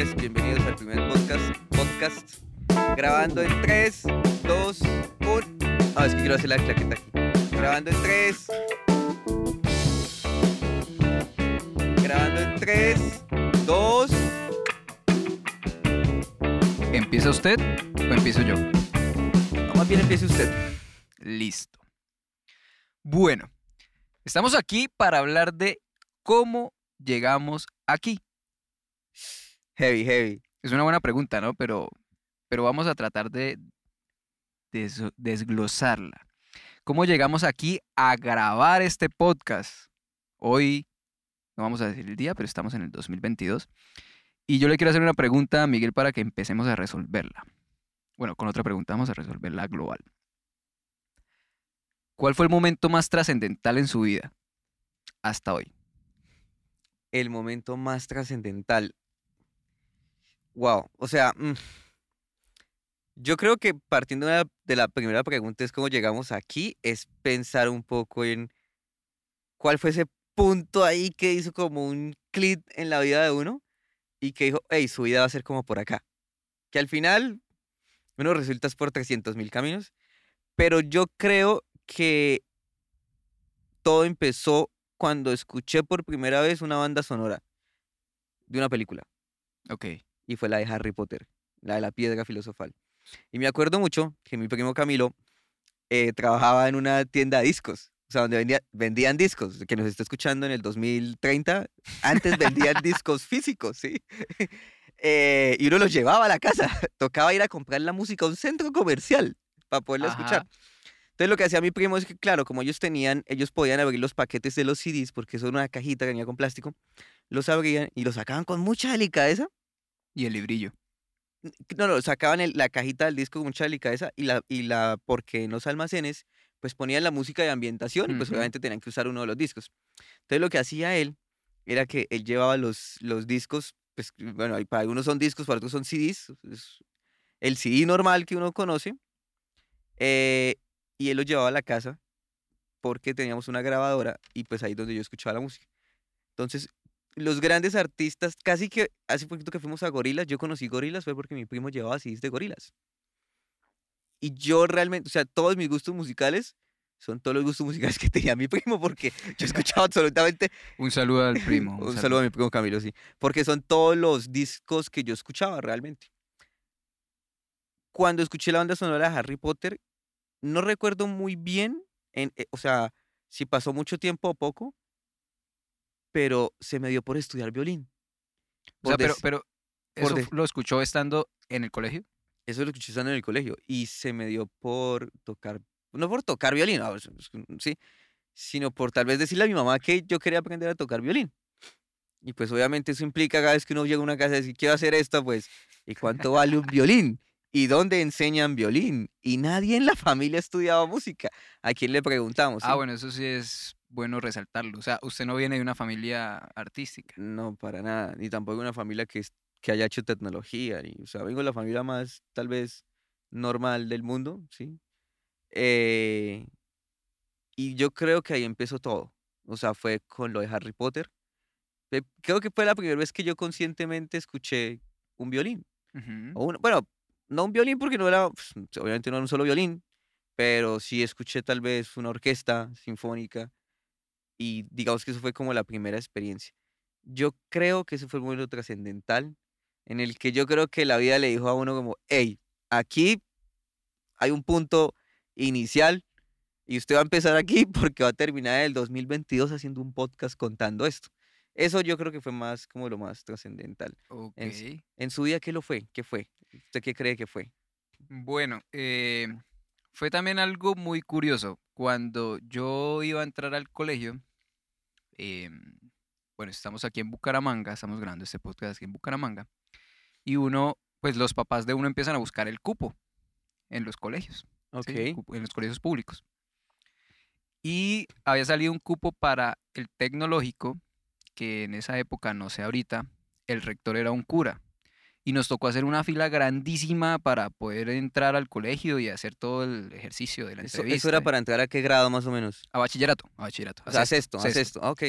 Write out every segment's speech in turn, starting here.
señores, bienvenidos al primer podcast. Podcast grabando en 3, 2, 1. Ah, es que quiero hacer la claqueta aquí. Grabando en 3. Grabando en 3, 2. ¿Empieza usted o empiezo yo? No, más bien empiece usted. Listo. Bueno, estamos aquí para hablar de cómo llegamos aquí. Heavy, heavy. Es una buena pregunta, ¿no? Pero, pero vamos a tratar de des- desglosarla. ¿Cómo llegamos aquí a grabar este podcast? Hoy, no vamos a decir el día, pero estamos en el 2022. Y yo le quiero hacer una pregunta a Miguel para que empecemos a resolverla. Bueno, con otra pregunta vamos a resolverla global. ¿Cuál fue el momento más trascendental en su vida hasta hoy? El momento más trascendental. Wow. O sea, mm, yo creo que partiendo de la, primera pregunta es cómo llegamos aquí, es pensar un poco en cuál fue ese punto ahí que hizo como un clic en la vida de uno y que dijo, hey, su vida va a ser como por acá. Que al final, bueno, resulta es por 300 mil caminos, pero yo creo que todo empezó cuando escuché por primera vez una banda sonora de una película Ok. Y fue la de Harry Potter, la de la piedra filosofal. Y me acuerdo mucho que mi primo Camilo eh, trabajaba en una tienda de discos, o sea, donde vendía- vendían discos, que nos está escuchando en el 2030, antes vendían discos físicos, ¿sí? Eh, y uno los llevaba a la casa, tocaba ir a comprar la música a un centro comercial para poderla escuchar. Ajá. Entonces lo que hacía mi primo es que, claro, como ellos tenían, ellos podían abrir los paquetes de los CDs, porque eso era una cajita que venía con plástico, los abrían y los sacaban con mucha delicadeza Y el librillo. no, no, sacaban el- la cajita del disco con mucha delicadeza y la, y la, porque en los almacenes, pues ponían la música de ambientación y pues obviamente tenían que usar uno de los discos. Entonces lo que hacía él era que él llevaba los, los discos, pues bueno, para algunos son discos, para otros son CDs, es el CD normal que uno conoce, eh, y él los llevaba a la casa porque teníamos una grabadora y pues ahí donde yo escuchaba la música. Entonces, los grandes artistas, casi que hace poquito que fuimos a Gorilas, yo conocí Gorilas fue porque mi primo llevaba CDs de Gorilas. Y yo realmente, o sea, todos mis gustos musicales son todos los gustos musicales que tenía mi primo porque yo escuchaba absolutamente Un saludo al primo. un saludo a mi primo Camilo, sí. Porque son todos los discos que yo escuchaba realmente. Cuando escuché la banda sonora de Harry Potter, no recuerdo muy bien, en, eh, o sea, si pasó mucho tiempo o poco, pero se me dio por estudiar violín. O sea, pero, pero por ¿eso des- lo escuchó estando en el colegio? Eso lo escuché estando en el colegio. Y se me dio por tocar, no por tocar violín, sí, sino por tal vez decirle a mi mamá que yo quería aprender a tocar violín. Y pues obviamente eso implica cada vez que uno llega a una casa y dice, quiero hacer esto, pues, ¿y cuánto vale un violín? ¿Y dónde enseñan violín? Y nadie en la familia estudiaba música. ¿A quién le preguntamos? Ah, sí? bueno, eso sí es bueno resaltarlo. O sea, usted no viene de una familia artística. No, para nada. Ni tampoco una familia que, que haya hecho tecnología. O sea, vengo de la familia más, tal vez, normal del mundo, ¿sí? Eh, y yo creo que ahí empezó todo. O sea, fue con lo de Harry Potter. Creo que fue la primera vez que yo conscientemente escuché un violín. Ujú. O un- bueno, no un violín porque no era, pues, obviamente no era un solo violín, pero sí escuché tal vez una orquesta sinfónica y digamos que eso fue como la primera experiencia. Yo creo que ese fue momento trascendental en el que yo creo que la vida le dijo a uno como, hey, aquí hay un punto inicial y usted va a empezar aquí porque va a terminar el 2022 haciendo un podcast contando esto. Eso yo creo que fue más como lo más trascendental. Ok. en En su día, ¿qué lo fue? ¿Qué fue? ¿Usted qué cree que fue? Bueno, eh, fue también algo muy curioso. Cuando yo iba a entrar al colegio, em, bueno, estamos aquí en Bucaramanga, estamos grabando este podcast aquí en Bucaramanga, y uno, pues los papás de uno empiezan a buscar el cupo en los colegios, en los colegios públicos. Y había salido un cupo para el tecnológico, que en esa época, no sé ahorita, el rector era un cura. Y nos tocó hacer una fila grandísima para poder entrar al colegio y hacer todo el ejercicio de la Eso, entrevista. eso era para entrar a qué grado más o menos. A bachillerato, a bachillerato. O sea, sexto, a sexto. Ok.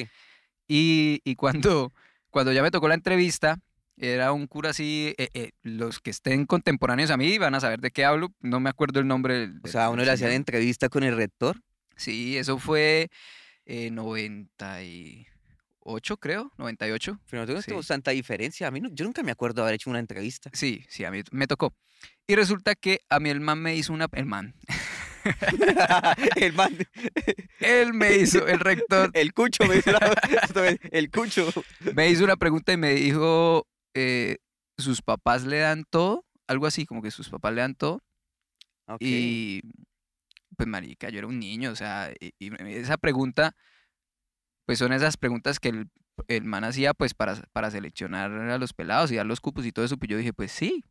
Y, y cuando, cuando ya me tocó la entrevista, Era un cura así, eh, eh, los que estén contemporáneos a mí van a saber de qué hablo, no me acuerdo el nombre del... O sea, uno le hacía la entrevista con el rector. Sí, eso fue eh, 98, creo, 98. Pero no tengo Sí. tanta diferencia. A mí no- yo nunca me acuerdo haber hecho una entrevista. Sí, sí, a mí me tocó. Y resulta que a mí el man me hizo una... El man. el man, Él me hizo, el rector el cucho me hizo la- el cucho. me hizo una pregunta y me dijo, eh, ¿sus papás le dan todo? Algo así, como que sus papás le dan todo. Ok. Y pues marica, yo era un niño, o sea, y, y esa pregunta, pues son esas preguntas que el, el man hacía pues para, para seleccionar a los pelados y dar los cupos y todo eso, pues yo dije, pues sí,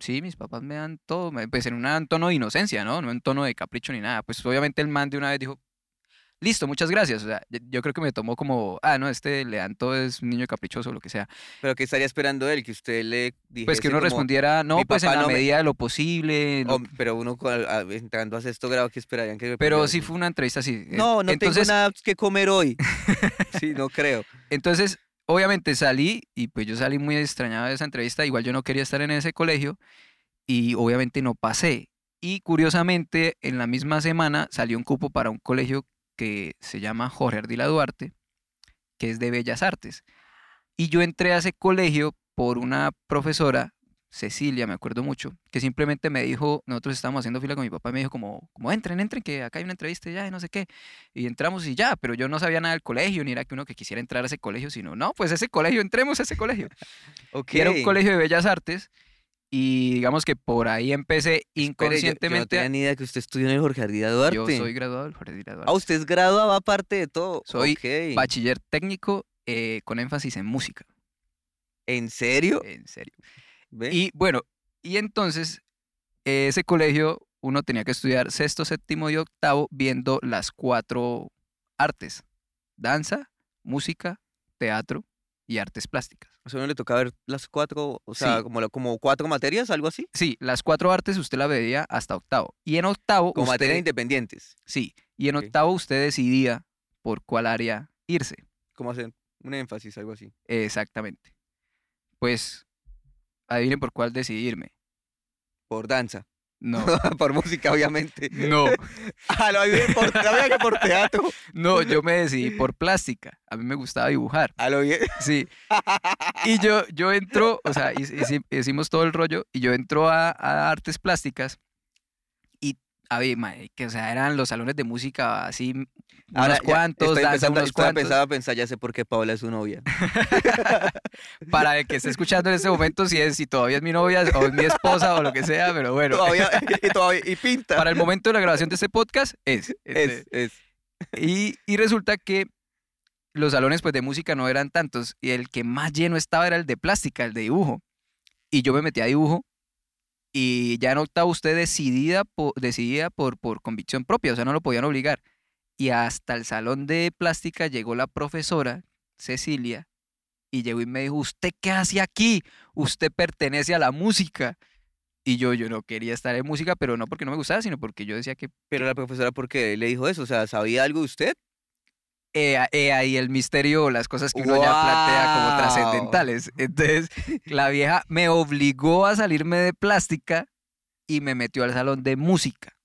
sí, mis papás me dan todo, pues en un tono de inocencia, ¿no? No en tono de capricho ni nada, pues obviamente el man de una vez dijo, listo, muchas gracias, o sea, yo, creo que me tomó como, ah, no, este le dan todo, es un niño caprichoso o lo que sea, Pero ¿qué estaría esperando él? Que usted le dijese pues que uno como, respondiera, no, "Mi pues en la no me- medida de lo posible, lo "Oh, pero uno a- entrando a sexto grado, ¿qué esperarían que me Pero sí fue una entrevista así. No, no entonces, tengo nada que comer hoy. sí, no creo. entonces, obviamente salí y pues yo salí muy extrañado de esa entrevista. Igual yo no quería estar en ese colegio y obviamente no pasé. Y curiosamente, en la misma semana salió un cupo para un colegio que se llama Jorge Ardila Duarte, que es de Bellas Artes. Y yo entré a ese colegio por una profesora, Cecilia, me acuerdo mucho, que simplemente me dijo, nosotros estábamos haciendo fila con mi papá y me dijo como, como entren, entren, que acá hay una entrevista ya, y no sé qué. Y entramos y ya, pero yo no sabía nada del colegio, ni era que uno que quisiera entrar a ese colegio, sino, no, pues ese colegio, entremos a ese colegio. Ok. Y era un colegio de bellas artes y digamos que por ahí empecé Espere, yo- Yo, no inconscientemente. tenía ni idea que usted estudió en el Jorge Ardila Duarte. Yo soy graduado del Jorge Ardila Duarte. Ah, usted es graduado aparte de todo. Soy. Bachiller técnico eh, con énfasis en música, ¿En serio? en serio. ¿Ve? Y bueno, y entonces ese colegio uno tenía que estudiar sexto, séptimo y octavo viendo las cuatro artes, danza, música, teatro y artes plásticas. O sea, uno le toca ver las cuatro, o sea, Sí. como, la- como cuatro materias, algo así. Sí, las cuatro artes usted la veía hasta octavo. Y en octavo, Como materias independientes. sí, y en octavo usted decidía por cuál área irse. Como hacen un énfasis, algo así. Exactamente. Pues, adivinen por cuál decidirme. Por danza. No, por música, obviamente. no, Ah, lo bien por, por teatro. no, yo me decidí por plástica. A mí me gustaba dibujar. A lo bien. Sí. Y yo, yo entro, o sea, hici- hici- hicimos todo el rollo y yo entro a, a artes plásticas y, a ver, que o sea, eran los salones de música así, unos Ahora, ya cuantos, estoy danza unos estoy cuantos. a pensar, ya sé por qué Paola es su novia. Para el que esté escuchando en este momento, si, es, si todavía es mi novia o es mi esposa o lo que sea, pero bueno. Todavía, y, todavía, y pinta. Para el momento de la grabación de este podcast es. este, es, es. Y, y resulta que los salones pues, de música no eran tantos y el que más lleno estaba era el de plástica, el de dibujo. Y yo me metí a dibujo y ya en octavo usted decidida, po- decidida por, por convicción propia, o sea, no lo podían obligar. Y hasta el salón de plástica llegó la profesora, Cecilia, y llegó y me dijo, ¿usted qué hace aquí? Usted pertenece a la música. Y yo, yo no quería estar en música, pero no porque no me gustaba, sino porque yo decía que Pero la profesora, ¿por qué le dijo eso? O sea, ¿sabía algo de usted? Eh, eh, ahí el misterio, las cosas que uno ya plantea como trascendentales. Entonces, la vieja me obligó a salirme de plástica y me metió al salón de música.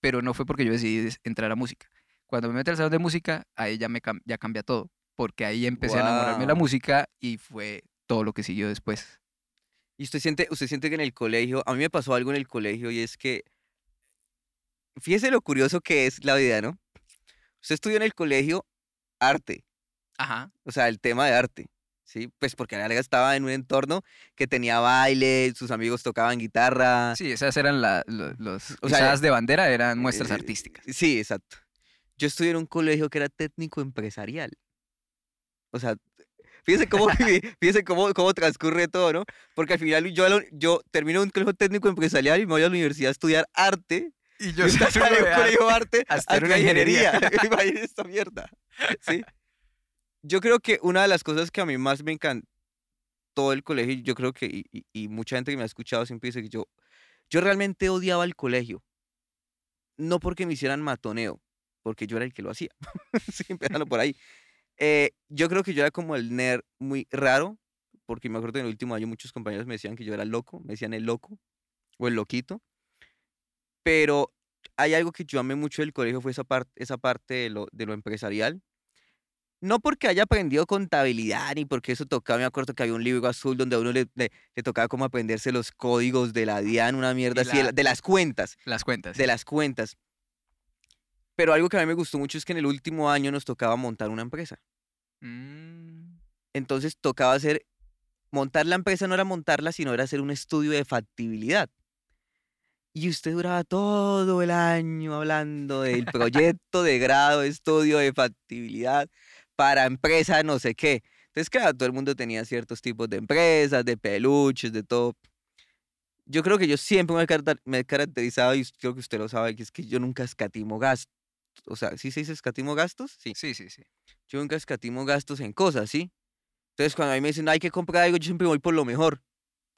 Pero no fue porque yo decidí entrar a música. Cuando me metí al salón de música, ahí ya, me cam- ya cambia todo. Porque ahí empecé a enamorarme de la música y fue todo lo que siguió después. Y usted siente, usted siente que en el colegio, a mí me pasó algo en el colegio y es que, fíjese lo curioso que es la vida, ¿no? Usted estudió en el colegio arte, Ajá. o sea, el tema de arte, ¿sí? Pues porque a la larga estaba en un entorno que tenía baile, sus amigos tocaban guitarra. Sí, esas eran la- lo- los O sea, de bandera, eran muestras eh, artísticas. Sí, exacto. Yo estudié en un colegio que era técnico empresarial. O sea, fíjese cómo, fíjese cómo, cómo transcurre todo, ¿no? Porque al final yo, yo termino un colegio técnico empresarial y me voy a la universidad a estudiar arte. Y Yo salí de colegio arte a a estudiar una ingeniería. esta mierda. ¿sí? Yo creo que una de las cosas que a mí más me encantó del colegio, yo creo que, y, y- y mucha gente que me ha escuchado siempre dice que yo, yo realmente odiaba el colegio. No porque me hicieran matoneo, porque yo era el que lo hacía. sí, empezando por ahí. Eh, yo creo que yo era como el nerd muy raro, porque me acuerdo que en el último año muchos compañeros me decían que yo era loco, me decían el loco o el loquito. Pero hay algo que yo amé mucho del colegio, fue esa, parte esa parte de lo, de lo empresarial. No porque haya aprendido contabilidad ni porque eso tocaba, me acuerdo que había un libro azul donde a uno le, le, le tocaba como aprenderse los códigos de la DIAN, una mierda así, la- de las cuentas, Las cuentas. de las cuentas. Pero algo que a mí me gustó mucho es que en el último año nos tocaba montar una empresa. Mm, Entonces tocaba hacer, montar la empresa no era montarla, sino era hacer un estudio de factibilidad. Y usted duraba todo el año hablando del proyecto de grado, de estudio de factibilidad para empresa no sé qué. Entonces, claro, todo el mundo tenía ciertos tipos de empresas, de peluches, de todo. Yo creo que yo siempre me he caracterizado, y creo que usted lo sabe, que es que yo nunca escatimo gastos. O sea, ¿sí se dice escatimo gastos? Sí sí, sí, sí. yo nunca escatimo gastos en cosas, ¿sí? Entonces, cuando a mí me dicen, hay que comprar algo, yo siempre voy por lo mejor.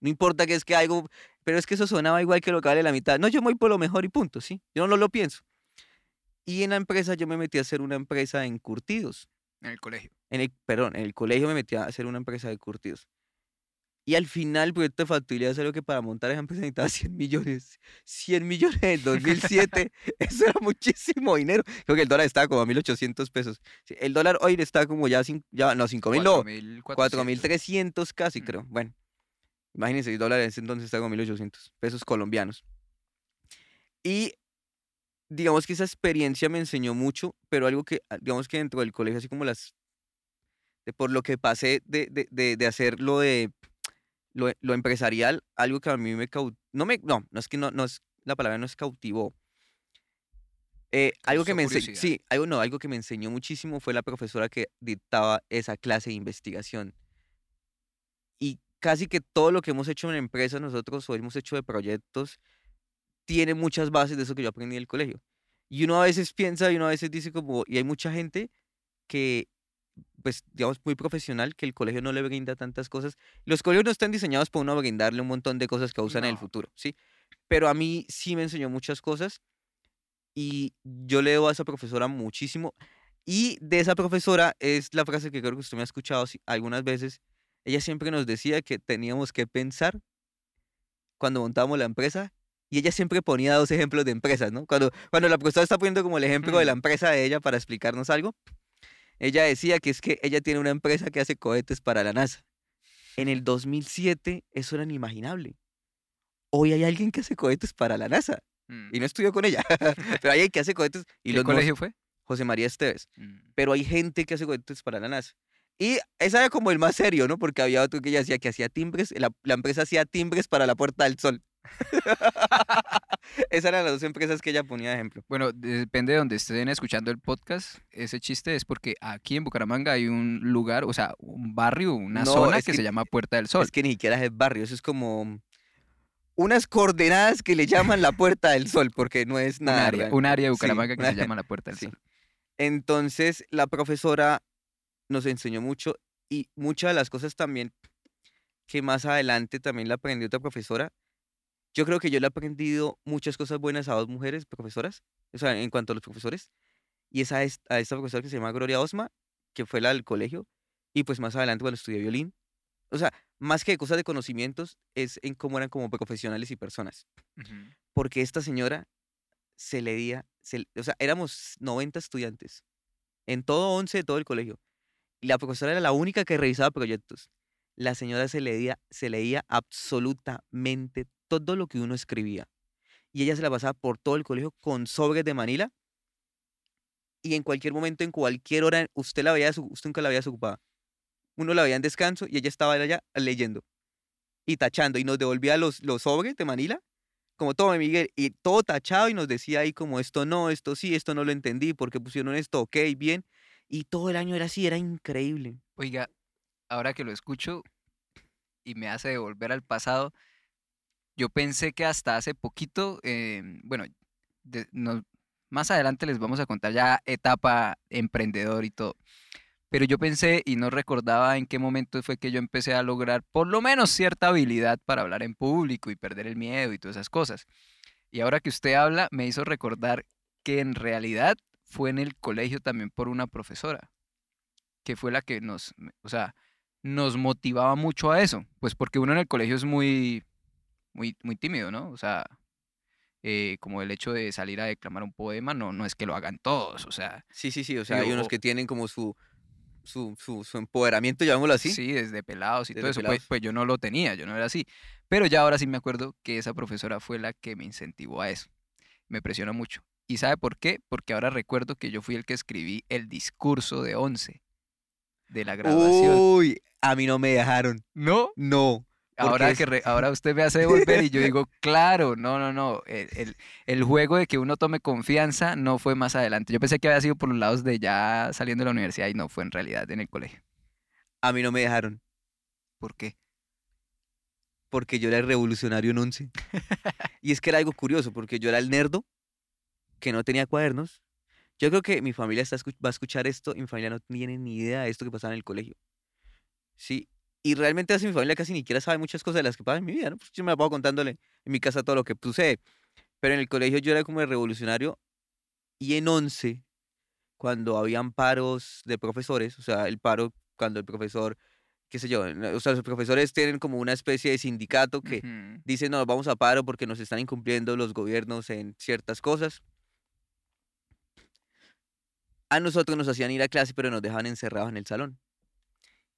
No importa que es que algo, pero es que eso sonaba igual que lo que vale la mitad. No, yo voy por lo mejor y punto, ¿sí? Yo no lo pienso. Y en la empresa yo me metí a hacer una empresa en curtidos. En el colegio. En el, perdón, en el colegio me metí a hacer una empresa de curtidos. Y al final el proyecto de factibilidad es algo que para montar esa empresa necesitaba 100 millones. 100 millones en 2007. eso era muchísimo dinero. Creo que el dólar estaba como a 1.800 pesos. Sí, El dólar hoy está como ya, cin- ya no, 5.000 no, 4.400. 4.300 casi, Mm. creo. Bueno, imagínense, el dólar en ese entonces está como 1.800 pesos colombianos. Y digamos que esa experiencia me enseñó mucho, pero algo que, ah, digamos que dentro del colegio, así como las, de por lo que pasé de, de, de, de hacer lo de lo, lo empresarial, algo que a mí me cau- no me, no, no es que no, no es, la palabra no es cautivó. Eh, algo que me enseñó, sí, algo no, algo que me enseñó muchísimo fue la profesora que dictaba esa clase de investigación. Y casi que todo lo que hemos hecho en empresas nosotros o hemos hecho de proyectos tiene muchas bases de eso que yo aprendí en el colegio. Y uno a veces piensa y uno a veces dice como, y hay mucha gente que, pues, digamos, muy profesional, que el colegio no le brinda tantas cosas. Los colegios no están diseñados para uno brindarle un montón de cosas que usan en el futuro, ¿sí? Pero a mí sí me enseñó muchas cosas y yo le debo a esa profesora muchísimo. Y de esa profesora es la frase que creo que usted me ha escuchado algunas veces. Ella siempre nos decía que teníamos que pensar cuando montábamos la empresa y ella siempre ponía dos ejemplos de empresas, ¿no? Cuando, cuando la profesora está poniendo como el ejemplo de la Mm. empresa de ella para explicarnos algo, ella decía que es que ella tiene una empresa que hace cohetes para la NASA. En el 2007 eso era inimaginable. Hoy hay alguien que hace cohetes para la NASA Mm. y no estudió con ella, pero hay alguien que hace cohetes y ¿Qué los colegio fue? José María Esteves, Mm. pero hay gente que hace cohetes para la NASA. Y esa era como el más serio, ¿no? Porque había otro que ella hacía que hacía timbres, la, la empresa hacía timbres para la Puerta del Sol. Esas eran las dos empresas que ella ponía de ejemplo. Bueno, depende de donde estén escuchando el podcast. Ese chiste es porque aquí en Bucaramanga hay un lugar, o sea, un barrio, una No, zona es que, que- se llama Puerta del Sol. Es que ni siquiera es barrio, eso es como unas coordenadas que le llaman la Puerta del Sol, porque no es un nada. área, real. un área de Sí, Bucaramanga que se llama la Puerta del sí. Sol. Entonces, la profesora nos enseñó mucho y muchas de las cosas también que más adelante también la aprendió otra profesora. Yo creo que yo le he aprendido muchas cosas buenas a dos mujeres profesoras, o sea, en cuanto a los profesores, y es a, es- a esta profesora que se llama Gloria Osma, que fue la del colegio, y pues más adelante cuando estudié violín. O sea, más que cosas de conocimientos, es en cómo eran como profesionales y personas porque esta señora se leía, se- o sea, éramos 90 estudiantes, en todo 11 de todo el colegio, la profesora era la única que revisaba proyectos. La señora se leía, se leía absolutamente todo lo que uno escribía, y ella se la pasaba por todo el colegio con sobres de Manila, y en cualquier momento, en cualquier hora, usted la veía, usted nunca la veía desocupada. Uno la veía en descanso y ella estaba allá leyendo y tachando, y nos devolvía los, los sobres de Manila como tome Miguel, y todo tachado y nos decía ahí como esto no, esto sí, esto no lo entendí, porque pusieron esto, ok, bien, y todo el año era así, era increíble. Oiga, ahora que lo escucho y me hace devolver al pasado, yo pensé que hasta hace poquito, eh, bueno, de- no- más adelante les vamos a contar ya etapa emprendedor y todo, pero yo pensé y no recordaba en qué momento fue que yo empecé a lograr por lo menos cierta habilidad para hablar en público y perder el miedo y todas esas cosas. Y ahora que usted habla, me hizo recordar que en realidad fue en el colegio también por una profesora, que fue la que nos, o sea, nos motivaba mucho a eso, pues porque uno en el colegio es muy, muy, muy tímido, ¿no? O sea, eh, como el hecho de salir a declamar un poema, no, no es que lo hagan todos, o sea, Sí, sí, sí. O sea, hay unos que tienen como su, su, su, su empoderamiento, llamémoslo así. sí, desde pelados y Desde todo eso, pues, pelados. pues yo no lo tenía, yo no era así, pero ya ahora sí me acuerdo que esa profesora fue la que me incentivó a eso, me presionó mucho. ¿Y sabe por qué? Porque ahora recuerdo que yo fui el que escribí el discurso de 11 de la graduación. Uy, a mí no me dejaron. ¿No? No. Ahora, que re- ahora usted me hace devolver y yo digo, claro, no, no, no. El, el- el juego de que uno tome confianza no fue más adelante. Yo pensé que había sido por los lados de ya saliendo de la universidad y no fue en realidad en el colegio. A mí no me dejaron. ¿Por qué? Porque yo era el revolucionario en once. y es que era algo curioso, porque yo era el nerdo que no tenía cuadernos. Yo creo que mi familia está va a escuchar esto y mi familia no tiene ni idea de esto que pasaba en el colegio. Sí. Y realmente así mi familia casi ni siquiera sabe muchas cosas de las que pasan en mi vida, ¿no? Pues yo me la paso contándole en mi casa todo lo que sucede. Pero en el colegio yo era como el revolucionario y en once, cuando habían paros de profesores, o sea, el paro cuando el profesor, qué sé yo, o sea, los profesores tienen como una especie de sindicato que Ujú. dicen, no, vamos a paro porque nos están incumpliendo los gobiernos en ciertas cosas. A nosotros nos hacían ir a clase, pero nos dejaban encerrados en el salón.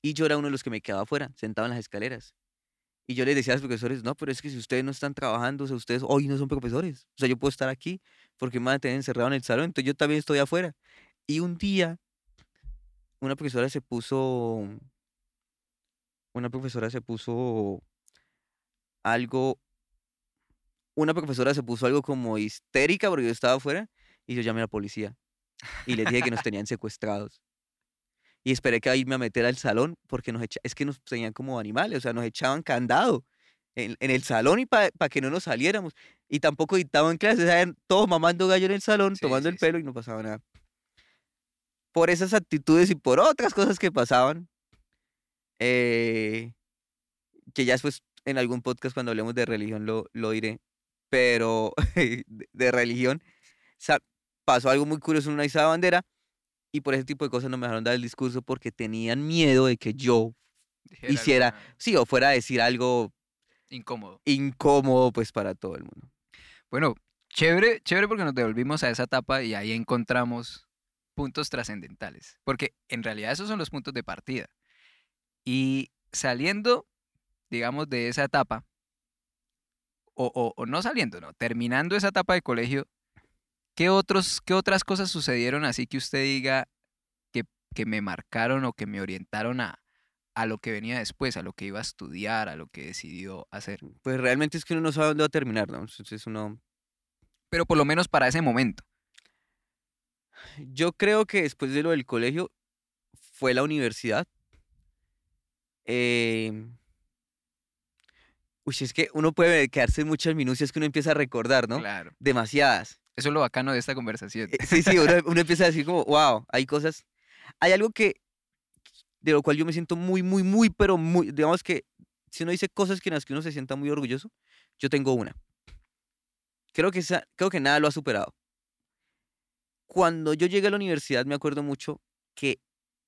Y yo era uno de los que me quedaba afuera, sentado en las escaleras. Y yo les decía a los profesores, no, pero es que si ustedes no están trabajando, o sea, ustedes hoy no son profesores. O sea, yo puedo estar aquí porque me van a tener encerrado en el salón, entonces yo también estoy afuera. Y un día, una profesora se puso, una profesora se puso algo, una profesora se puso algo como histérica porque yo estaba afuera y yo llamé a la policía y les dije que nos tenían secuestrados. Y esperé que irme a meter al salón porque nos echa- es que nos tenían como animales, o sea, nos echaban candado en, en el salón y para que no nos saliéramos. Y tampoco dictaban clases, estaban todos mamando gallo en el salón, Sí, tomando sí, el sí. pelo y no pasaba nada. Por esas actitudes y por otras cosas que pasaban, eh, que ya después en algún podcast cuando hablemos de religión lo, lo diré, pero de, de religión, pasó algo muy curioso en una izada bandera y por ese tipo de cosas no me dejaron dar el discurso porque tenían miedo de que yo, Dijera hiciera- sí, o fuera a decir algo Incómodo. incómodo pues para todo el mundo. Bueno, chévere, chévere porque nos devolvimos a esa etapa y ahí encontramos puntos trascendentales. Porque en realidad esos son los puntos de partida. Y saliendo, digamos, de esa etapa, o, o- o no saliendo, no, terminando esa etapa de colegio, ¿qué, otros, qué otras cosas sucedieron así que usted diga que, que me marcaron o que me orientaron a, a lo que venía después, a lo que iba a estudiar, a lo que decidió hacer? Pues realmente es que uno no sabe dónde va a terminar, ¿no? Entonces uno... Pero por lo menos para ese momento. Yo creo que después de lo del colegio fue la universidad. Em, Uy, es que uno puede quedarse en muchas minucias que uno empieza a recordar, ¿no? Claro. Demasiadas. Eso es lo bacano de esta conversación. Eh, Sí, sí, uno, uno empieza a decir como, wow, hay cosas. Hay algo que, de lo cual yo me siento muy, muy, muy, pero muy, digamos que si uno dice cosas que en las que uno se sienta muy orgulloso, yo tengo una. Creo que, esa, creo que nada lo ha superado. Cuando yo llegué a la universidad, me acuerdo mucho que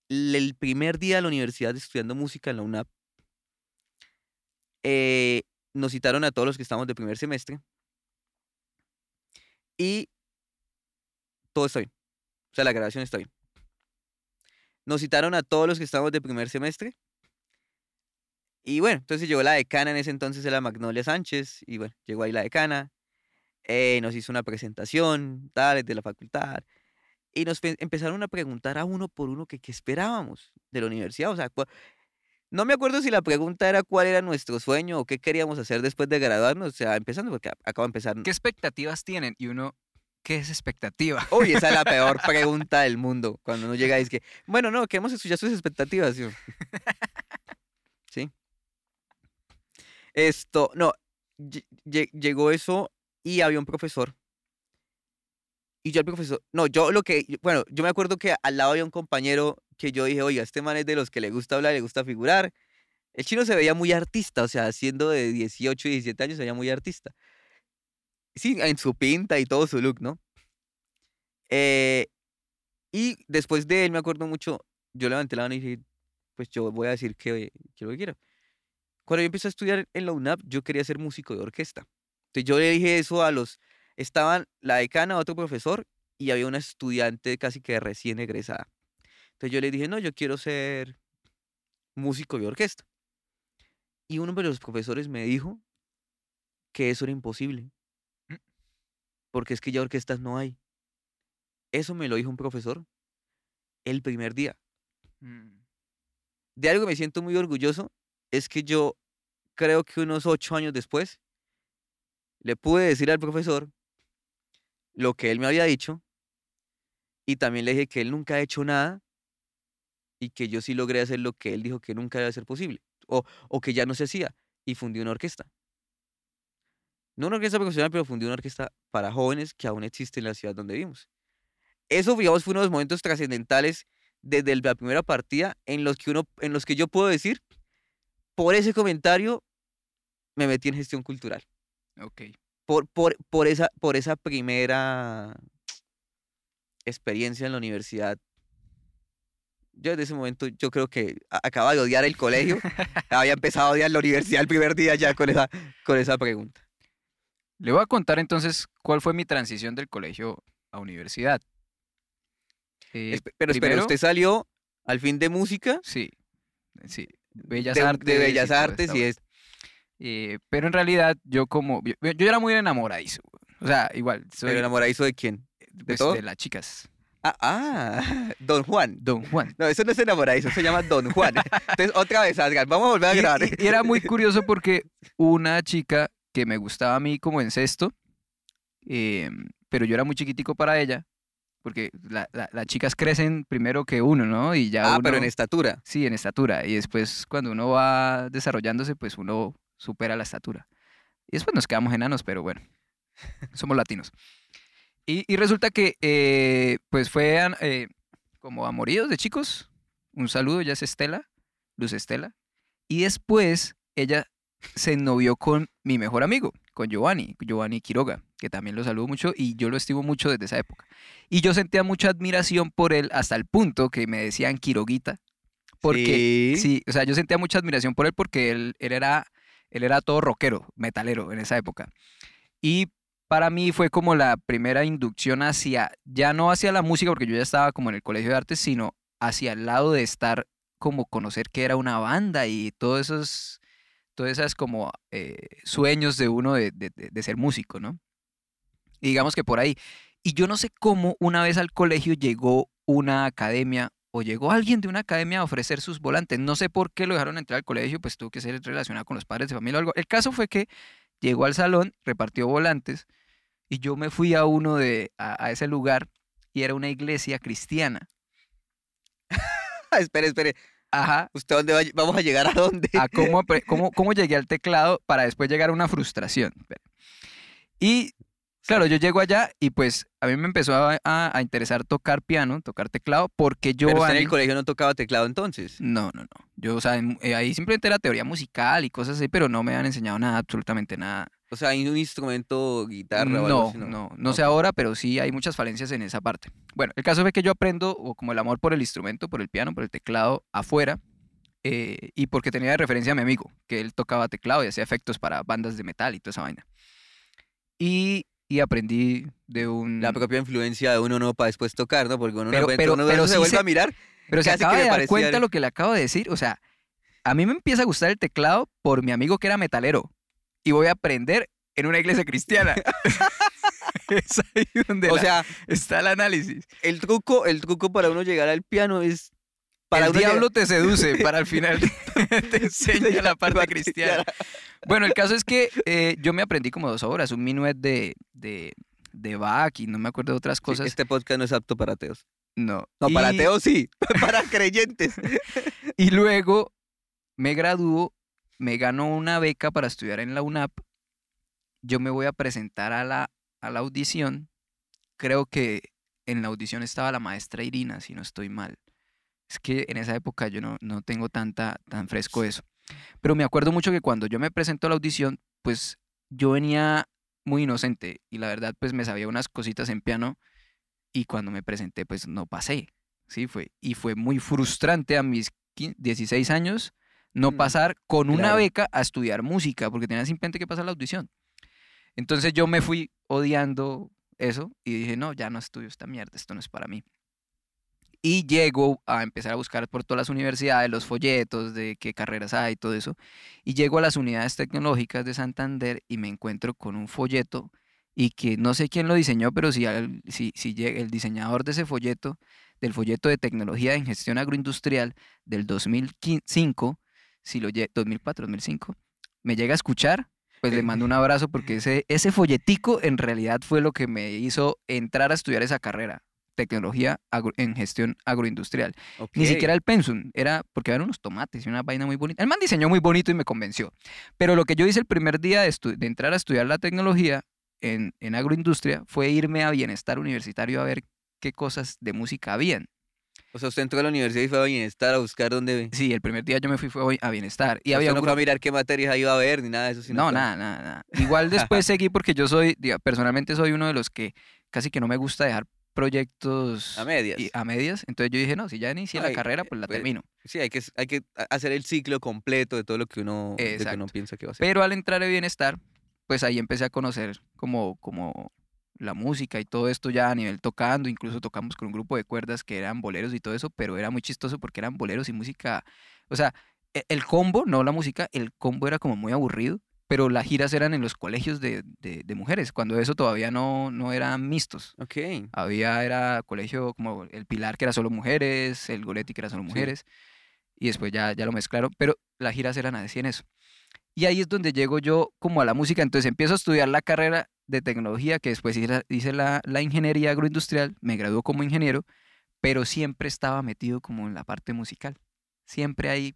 el primer día de la universidad estudiando música en la UNAP, eh, nos citaron a todos los que estamos de primer semestre y todo está bien. O sea, la grabación está bien. Nos citaron a todos los que estábamos de primer semestre. Y bueno, entonces llegó la decana en ese entonces, era Magnolia Sánchez. Y bueno, llegó ahí la decana. eh, nos hizo una presentación, tal, de la facultad. Y nos pe- empezaron a preguntar a uno por uno que qué esperábamos de la universidad. O sea, no me acuerdo si la pregunta era cuál era nuestro sueño o qué queríamos hacer después de graduarnos. O sea, empezando, porque acabo de empezar. ¿Qué expectativas tienen? Y uno, ¿qué es expectativa? Uy, esa es la peor pregunta del mundo. Cuando uno llega y es que, bueno, no, queremos escuchar sus expectativas. ¿sí? ¿Sí? Esto, no, lle- lle- llegó eso y había un profesor. Y yo al profesor, no, yo lo que, bueno, yo me acuerdo que al lado había un compañero que yo dije, oiga, este man es de los que le gusta hablar, le gusta figurar. El chino se veía muy artista, o sea, siendo de 18 y 17 años, se veía muy artista. Sí, en su pinta y todo su look, ¿no? Eh, y después de él, me acuerdo mucho, yo levanté la mano y dije, pues yo voy a decir que, lo que quiero. Cuando yo empecé a estudiar en la UNAP, yo quería ser músico de orquesta. Entonces yo le dije eso a los, estaban la decana, otro profesor, y había una estudiante casi que recién egresada. Entonces yo le dije, no, yo quiero ser músico de orquesta. Y uno de los profesores me dijo que eso era imposible. Mm. Porque es que ya orquestas no hay. Eso me lo dijo un profesor el primer día. Mm, De algo que me siento muy orgulloso es que yo creo que unos ocho años después le pude decir al profesor lo que él me había dicho y también le dije que él nunca ha hecho nada y que yo sí logré hacer lo que él dijo que nunca iba a ser posible o, o que ya no se hacía y fundí una orquesta. No una orquesta profesional, pero fundí una orquesta para jóvenes que aún existe en la ciudad donde vivimos. Eso, digamos, fue uno de los momentos trascendentales desde la primera partida en los que uno, en los que yo puedo decir, por ese comentario me metí en gestión cultural. ok. Por, por, por esa, por esa primera experiencia en la universidad. Yo desde ese momento, yo creo que acababa de odiar el colegio. había empezado a odiar la universidad el primer día ya con esa, con esa pregunta. Le voy a contar entonces cuál fue mi transición del colegio a universidad. Eh, Espe- pero espera, usted salió al fin de música, Sí, sí. Bellas de, Artes. de Bellas Artes y es, Eh, pero en realidad yo como... Yo, yo era muy enamoradizo. O sea, igual. Soy pero enamoradizo de quién? pues, todo? de las chicas. Ah, ah, Don Juan. Don Juan. No, eso no es enamoradizo, eso se llama Don Juan. Entonces, otra vez, vamos a volver a grabar. y- y era muy curioso porque una chica que me gustaba a mí como en sexto, em, pero yo era muy chiquitico para ella, porque la- la- las chicas crecen primero que uno, ¿no? Y ya Ah, pero en estatura. Sí, en estatura. Y después cuando uno va desarrollándose, pues uno supera la estatura. Y después nos quedamos enanos, pero bueno, somos latinos. Y, y resulta que eh, pues fue eh, como amoríos de chicos. Un saludo, ella es Estela, Luz Estela. Y después ella se novió con mi mejor amigo, con Giovanni, Giovanni Quiroga, que también lo saludo mucho y yo lo estimo mucho desde esa época. Y yo sentía mucha admiración por él hasta el punto que me decían Quiroguita, porque Sí. Sí, o sea, yo sentía mucha admiración por él porque él, él era, él era todo rockero, metalero en esa época. Y para mí fue como la primera inducción hacia, ya no hacia la música, porque yo ya estaba como en el colegio de artes, sino hacia el lado de estar como conocer que era una banda y todos esos, todas esas como eh, sueños de uno de, de- de- ser músico, ¿no? Y digamos que por ahí. Y yo no sé cómo una vez al colegio llegó una academia o llegó alguien de una academia a ofrecer sus volantes. No sé por qué lo dejaron entrar al colegio, pues tuvo que ser relacionado con los padres de familia o algo. El caso fue que llegó al salón, repartió volantes y yo me fui a uno de, a, a ese lugar y era una iglesia cristiana. espere, espere. Ajá. ¿Usted dónde va? ¿Vamos a llegar a dónde? a cómo, cómo, cómo llegué al teclado para después llegar a una frustración. Y claro, yo llego allá y pues a mí me empezó a, a- a interesar tocar piano, tocar teclado, porque yo... Pero usted en el colegio no tocaba teclado entonces. No, no, no. Yo, o sea, en- eh, ahí simplemente era teoría musical y cosas así, pero no me han enseñado nada, absolutamente nada. O sea, hay un instrumento, guitarra o algo No, así, no, no sé ahora, pero sí hay muchas falencias en esa parte. Bueno, el caso fue que yo aprendo o como el amor por el instrumento, por el piano, por el teclado afuera, eh, y porque tenía de referencia a mi amigo, que él tocaba teclado y hacía efectos para bandas de metal y toda esa vaina. Y, y aprendí de un... La propia influencia de uno no para después tocar, ¿no? Porque uno, Pero- no, pero- uno pero se sí vuelve se- a mirar. Pero se acaba de dar cuenta el- lo que le acabo de decir. O sea, a mí me empieza a gustar el teclado por mi amigo que era metalero. Y voy a aprender en una iglesia cristiana. es ahí donde O la- sea, está el análisis. el truco, el truco para uno llegar al piano es para el diablo te seduce para al final te enseña la parte cristiana. Bueno, el caso es que eh, yo me aprendí como dos horas, un minuet de, de, de Bach y no me acuerdo de otras Sí, cosas. este podcast no es apto para ateos. No, No, para ateos sí, para creyentes. Y luego me gradúo, me gano una beca para estudiar en la UNAP. Yo me voy a presentar a la, a la audición. Creo que en la audición estaba la maestra Irina, si no estoy mal. Es que en esa época yo no, no tengo tanta, tan fresco eso. Pero me acuerdo mucho que cuando yo me presento a la audición, pues yo venía muy inocente y la verdad pues me sabía unas cositas en piano y cuando me presenté pues no pasé. Sí, fue. Y fue muy frustrante a mis 15, 16 años, no Mm, pasar con una beca a estudiar música, porque tenía simplemente que pasar la audición. Entonces yo me fui odiando eso y dije, no, ya no estudio esta mierda, esto no es para mí. Y llego a empezar a buscar por todas las universidades, los folletos de qué carreras hay, todo eso. Y llego a las unidades tecnológicas de Santander y me encuentro con un folleto y que no sé quién lo diseñó, pero si, si, si llega el diseñador de ese folleto, del folleto de tecnología en gestión agroindustrial del 2005, si lo lle- 2004, 2005, me llega a escuchar, pues le mando un abrazo porque ese, ese folletico en realidad fue lo que me hizo entrar a estudiar esa carrera, tecnología agro- en gestión agroindustrial. Ni Ok. siquiera el pensum, era porque eran unos tomates y una vaina muy bonita. El man diseñó muy bonito y me convenció. Pero lo que yo hice el primer día de, de entrar a estudiar la tecnología en, en agroindustria fue irme a bienestar universitario a ver qué cosas de música habían. O sea, usted entró a la universidad y fue a bienestar a buscar dónde. Sí, el primer día yo me fui fue a bienestar y Y había no fue a mirar qué materias iba a haber ni nada de eso. sino No, nada, nada, nada. Igual después seguí porque yo soy, personalmente soy uno de los que casi que no me gusta dejar proyectos A medias. y- a medias. Entonces yo dije, no, si ya inicié la carrera, eh, pues la pues, termino. Sí, hay que, hay que ha- hacer el ciclo completo de todo lo que uno, de que uno piensa que va a hacer. Pero al entrar a bienestar, pues ahí empecé a conocer como, como la música y todo esto ya a nivel tocando, incluso tocamos con un grupo de cuerdas que eran boleros y todo eso, pero era muy chistoso porque eran boleros y música, o sea, e- el combo, no la música, el combo era como muy aburrido, pero las giras eran en los colegios de, de- de mujeres, cuando eso todavía no, no eran mixtos. Ok. Había, era colegio como el Pilar, que era solo mujeres, el Goletti, que era solo Sí. mujeres, y después ya, ya lo mezclaron, pero las giras eran así en eso. Y ahí es donde llego yo como a la música, entonces empiezo a estudiar la carrera de tecnología, que después hice la, la ingeniería agroindustrial, me graduó como ingeniero, pero siempre estaba metido como en la parte musical, siempre ahí,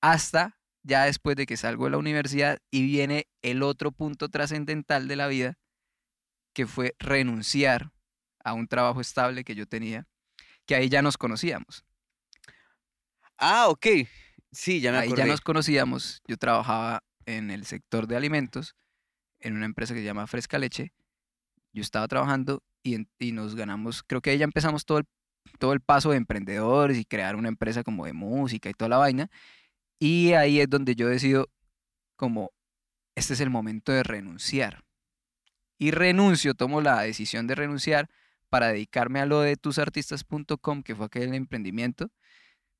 hasta ya después de que salgo de la universidad y viene el otro punto trascendental de la vida, que fue renunciar a un trabajo estable que yo tenía, que ahí ya nos conocíamos. Ah, ok. Sí, ya me Ahí acordé. ya nos conocíamos. Yo trabajaba en el sector de alimentos, en una empresa que se llama Fresca Leche. Yo estaba trabajando y, en- y nos ganamos, creo que ahí ya empezamos todo el, todo el paso de emprendedores y crear una empresa como de música y toda la vaina. Y ahí es donde yo decido como, este es el momento de renunciar. Y renuncio, tomo la decisión de renunciar para dedicarme a lo de tusartistas.com, que fue aquel emprendimiento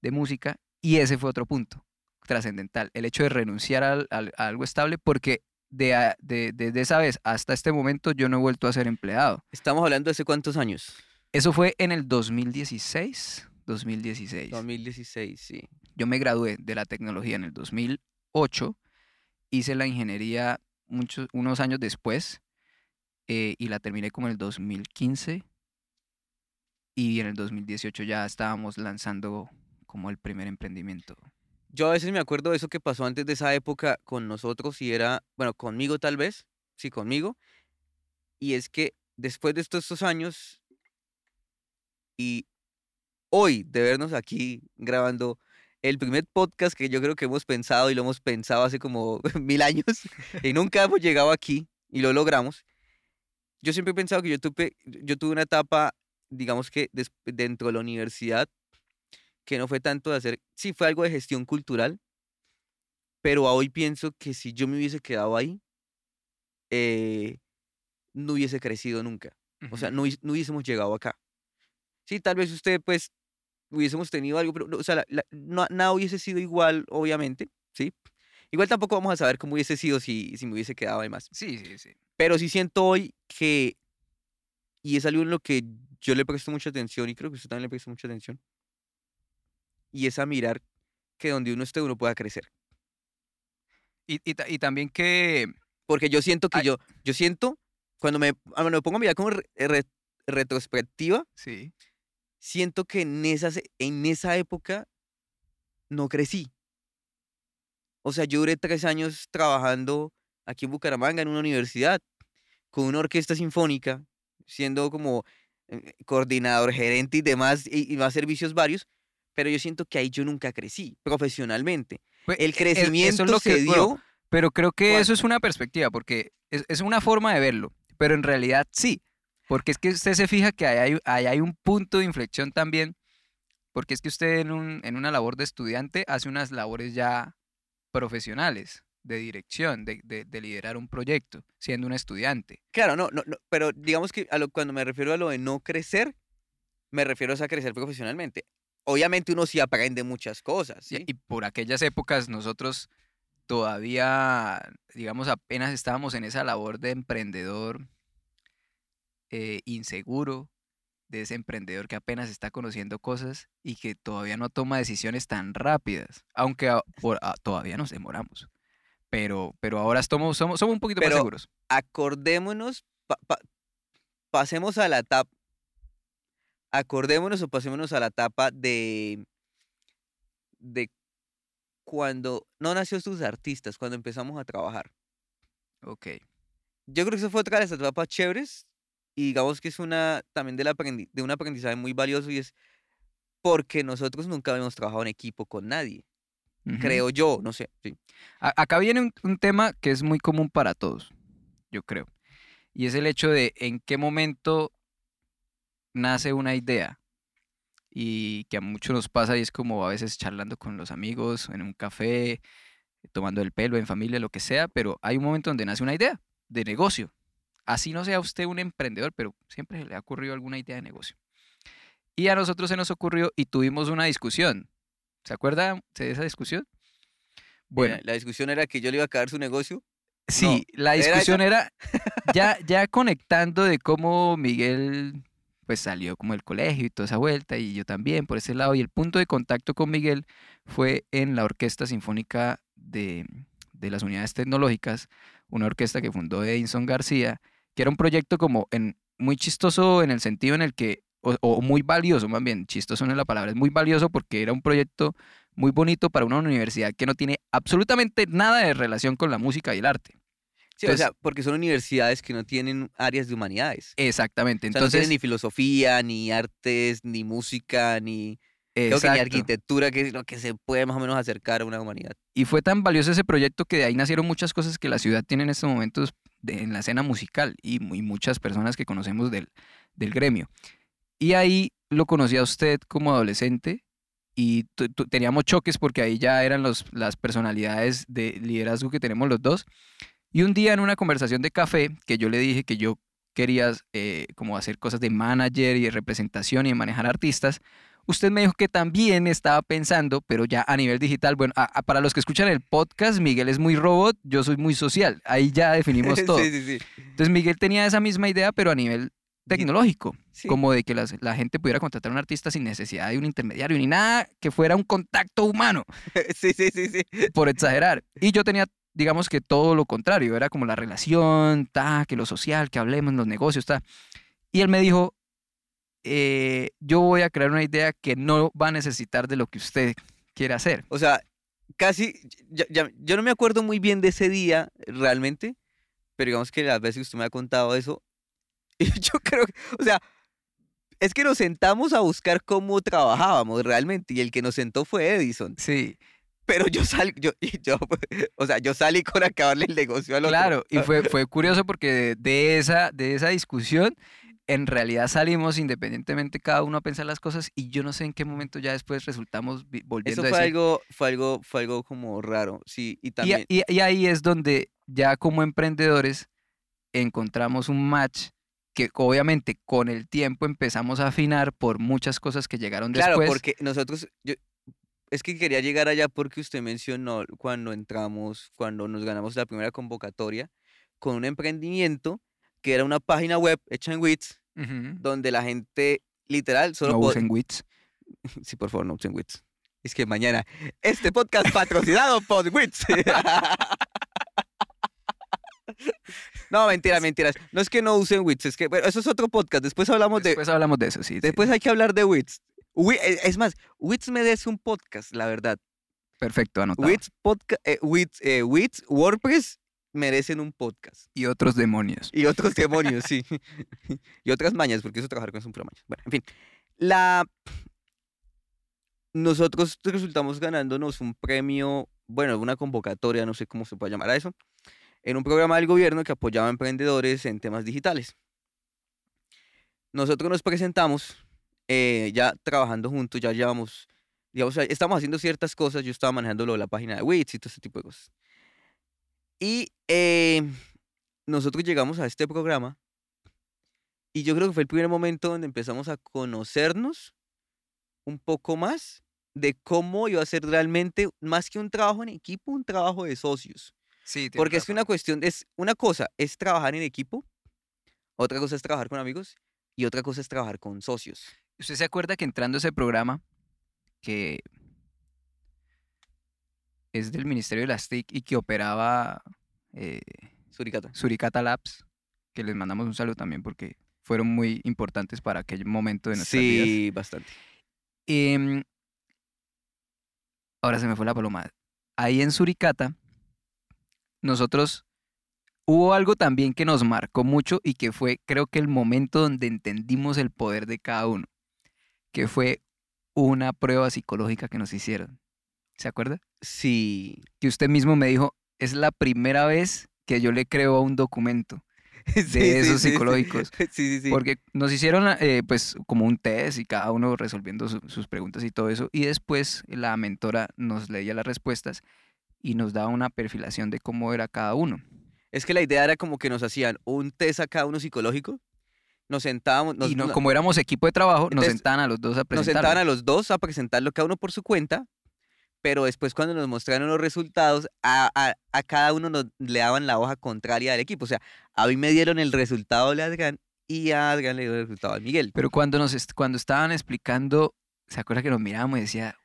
de música, y ese fue otro punto trascendental, el hecho de renunciar al- al- a algo estable, porque de- desde esa vez hasta este momento yo no he vuelto a ser empleado. Estamos hablando de hace cuántos años. Eso fue en el 2016, 2016. 2016, sí. Yo me gradué de la tecnología en el 2008, hice la ingeniería muchos, unos años después eh, y la terminé como en el 2015 y en el 2018 ya estábamos lanzando como el primer emprendimiento. Yo a veces me acuerdo de eso que pasó antes de esa época con nosotros y era, bueno, conmigo tal vez, sí, conmigo. Y es que después de estos, estos años y hoy de vernos aquí grabando el primer podcast que yo creo que hemos pensado y lo hemos pensado hace como mil años y nunca hemos llegado aquí y lo logramos. Yo siempre he pensado que yo tuve, yo tuve una etapa, digamos que dentro de la universidad, que no fue tanto de hacer, sí fue algo de gestión cultural, pero a hoy pienso que si yo me hubiese quedado ahí, eh, no hubiese crecido nunca. O sea, no, no hubiésemos llegado acá. Sí, tal vez usted, pues, hubiésemos tenido algo, pero, o sea, la- la- no- nada hubiese sido igual, obviamente, ¿sí? Igual tampoco vamos a saber cómo hubiese sido si, si me hubiese quedado además. Sí, sí, sí. Pero sí siento hoy que, y es algo en lo que yo le presto mucha atención, y creo que usted también le presta mucha atención, y es a mirar que donde uno esté uno pueda crecer. Y, y ta- y también que... Porque yo siento que Ay. yo, yo siento, cuando me, cuando me pongo a mirar como re- re- retrospectiva, Sí. siento que en, esas, en esa época no crecí. O sea, yo duré tres años trabajando aquí en Bucaramanga en una universidad con una orquesta sinfónica, siendo como eh, coordinador, gerente y demás, y, y más servicios varios, pero yo siento que ahí yo nunca crecí profesionalmente. Pues, El e- e- eso es crecimiento lo que- se bueno, dio. Pero creo que eso es una perspectiva, porque es, es una forma de verlo, pero en realidad sí, porque es que usted se fija que ahí hay, ahí hay un punto de inflexión también Porque es que usted en, un- en una labor de estudiante hace unas labores ya profesionales, de dirección, de, de- de liderar un proyecto, siendo un estudiante. Claro, no, no, no, pero digamos que a lo, cuando me refiero a lo de no crecer, me refiero a crecer profesionalmente. Obviamente uno sí aprende muchas cosas, Y- ¿sí? Y por aquellas épocas nosotros todavía, digamos, apenas estábamos en esa labor de emprendedor eh, inseguro, de ese emprendedor que apenas está conociendo cosas y que todavía no toma decisiones tan rápidas, aunque a- por- a- todavía nos demoramos. Pero, pero ahora somos, somos, somos un poquito más seguros. Acordémonos, pa- pa- pasemos a la etapa, acordémonos o pasémonos a la etapa de, de cuando no nació sus artistas, cuando empezamos a trabajar. Ok. Yo creo que eso fue otra de las etapas chéveres y digamos que es una también del aprendi- de un aprendizaje muy valioso y es porque nosotros nunca habíamos trabajado en equipo con nadie, creo yo, no sé. sí. Acá viene un, un tema que es muy común para todos, yo creo. Y es el hecho de en qué momento nace una idea. Y que a muchos nos pasa y es como a veces charlando con los amigos, en un café, tomando el pelo, en familia, lo que sea, pero hay un momento donde nace una idea de negocio. Así no sea usted un emprendedor, pero siempre se le ha ocurrido alguna idea de negocio. Y a nosotros se nos ocurrió y tuvimos una discusión. ¿Se acuerda de esa discusión? Bueno, Mira, la discusión era que yo le iba a caer su negocio. Sí, la ¿era discusión era ya, ya conectando de cómo Miguel pues salió como del colegio y toda esa vuelta y yo también por ese lado y el punto de contacto con Miguel fue en la Orquesta Sinfónica de, de las Unidades Tecnológicas, una orquesta que fundó Edinson García, que era un proyecto como en, muy chistoso en el sentido en el que, o, o muy valioso más bien, chistoso no es la palabra, es muy valioso porque era un proyecto muy bonito para una universidad que no tiene absolutamente nada de relación con la música y el arte. Sí, o Entonces- sea, porque son universidades que no tienen áreas de humanidades. Exactamente. O sea, no Entonces, tienen ni filosofía, ni artes, ni música, ni, creo que ni arquitectura, que es lo que se puede más o menos acercar a una humanidad. Y fue tan valioso ese proyecto que de ahí nacieron muchas cosas que la ciudad tiene en estos momentos de- en la escena musical y, y muchas personas que conocemos del, del gremio. Y ahí lo conocí a usted como adolescente y teníamos choques porque ahí ya eran los, las personalidades de liderazgo que tenemos los dos. Y un día en una conversación de café que yo le dije que yo quería eh, como hacer cosas de manager y de representación y de manejar artistas, usted me dijo que también estaba pensando, pero ya a nivel digital, bueno, a- a- para los que escuchan el podcast, Miguel es muy robot, yo soy muy social, ahí ya definimos todo. sí, sí, sí. Entonces Miguel tenía esa misma idea, pero a nivel tecnológico, Sí. como de que las- la gente pudiera contratar a un artista sin necesidad de un intermediario ni nada, que fuera un contacto humano, sí, sí, sí, sí. por exagerar. Y yo tenía, digamos que todo lo contrario, era como la relación, ta, que lo social, que hablemos, los negocios, ta. Y él me dijo, eh, yo voy a crear una idea que no va a necesitar de lo que usted quiere hacer. O sea, casi, ya- ya- yo no me acuerdo muy bien de ese día realmente, pero digamos que las veces que usted me ha contado eso, y yo creo que, o sea, es que nos sentamos a buscar cómo trabajábamos realmente, y el que nos sentó fue Edison. Sí, Pero yo salí, yo, y yo, o sea, yo salí con acabarle el negocio al otro. claro, y fue, fue curioso porque de, de esa, de esa discusión, en realidad salimos independientemente cada uno a pensar las cosas y yo no sé en qué momento ya después resultamos vi- volviendo Eso a fue decir, algo, fue algo, fue algo como raro, sí, y a- también, y- y ahí es donde ya como emprendedores encontramos un match que obviamente con el tiempo empezamos a afinar por muchas cosas que llegaron claro, después. porque nosotros, yo, es que quería llegar allá porque usted mencionó cuando entramos, cuando nos ganamos la primera convocatoria, con un emprendimiento que era una página web hecha en Ujú. donde la gente literal solo no usen wits. Sí, por favor, no usen Wix. Es que mañana, este podcast patrocinado por Wix. No, mentiras, mentiras. No es que no usen Wix, es que, bueno, eso es otro podcast. Después hablamos de, Después hablamos de eso, sí. sí. después hay que hablar de Wix. Eh, Es más, Wix merece un podcast, la verdad. Perfecto, anotado. Wix, podca- eh, Wix, eh, Wix, WordPress merecen un podcast. Y otros demonios. Y otros demonios, sí. y otras mañas, porque eso trabajar con eso son pura mañas. Bueno, en fin. La... Nosotros resultamos ganándonos un premio, bueno, una convocatoria, no sé cómo se puede llamar a eso, en un programa del gobierno que apoyaba a emprendedores en temas digitales. Nosotros nos presentamos eh, ya trabajando juntos, ya llevamos, digamos, estamos haciendo ciertas cosas, yo estaba manejando lo de la página de Wix y todo ese tipo de cosas. Y eh, nosotros llegamos a este programa y yo creo que fue el primer momento donde empezamos a conocernos un poco más de cómo iba a ser realmente, más que un trabajo en equipo, un trabajo de socios. Sí, Porque es que una cuestión, es una cosa es trabajar en equipo, otra cosa es trabajar con amigos y otra cosa es trabajar con socios. ¿Usted se acuerda que entrando a ese programa, que es del Ministerio de las TIC y que operaba eh, Suricata. Suricata Labs, que les mandamos un saludo también porque fueron muy importantes para aquel momento de nuestras vidas. Sí, bastante. Em, ahora se me fue la paloma. Ahí en Suricata, nosotros hubo algo también que nos marcó mucho y que fue, creo que el momento donde entendimos el poder de cada uno, que fue una prueba psicológica que nos hicieron. ¿Se acuerda? Sí. Que usted mismo me dijo, es la primera vez que yo le creo a un documento. Sí, sí, esos sí, psicológicos. Sí, sí, sí. Porque nos hicieron eh, pues como un test y cada uno resolviendo su- sus preguntas y todo eso. Y después la mentora nos leía las respuestas y nos daba una perfilación de cómo era cada uno. Es que la idea era como que nos hacían un test a cada uno psicológico, nos sentábamos, nos, y no- como éramos equipo de trabajo, nos sentaban a los dos a nos presentar. sentaban a los dos a presentarlo cada uno por su cuenta, pero después cuando nos mostraron los resultados, a, a- a cada uno nos, le daban la hoja contraria del equipo. O sea, a mí me dieron el resultado de Adrián y a Adrián le dieron el resultado a Miguel. Pero cuando, nos cuando estaban explicando, ¿se acuerda que nos mirábamos y decía, "Uy, esta mierda?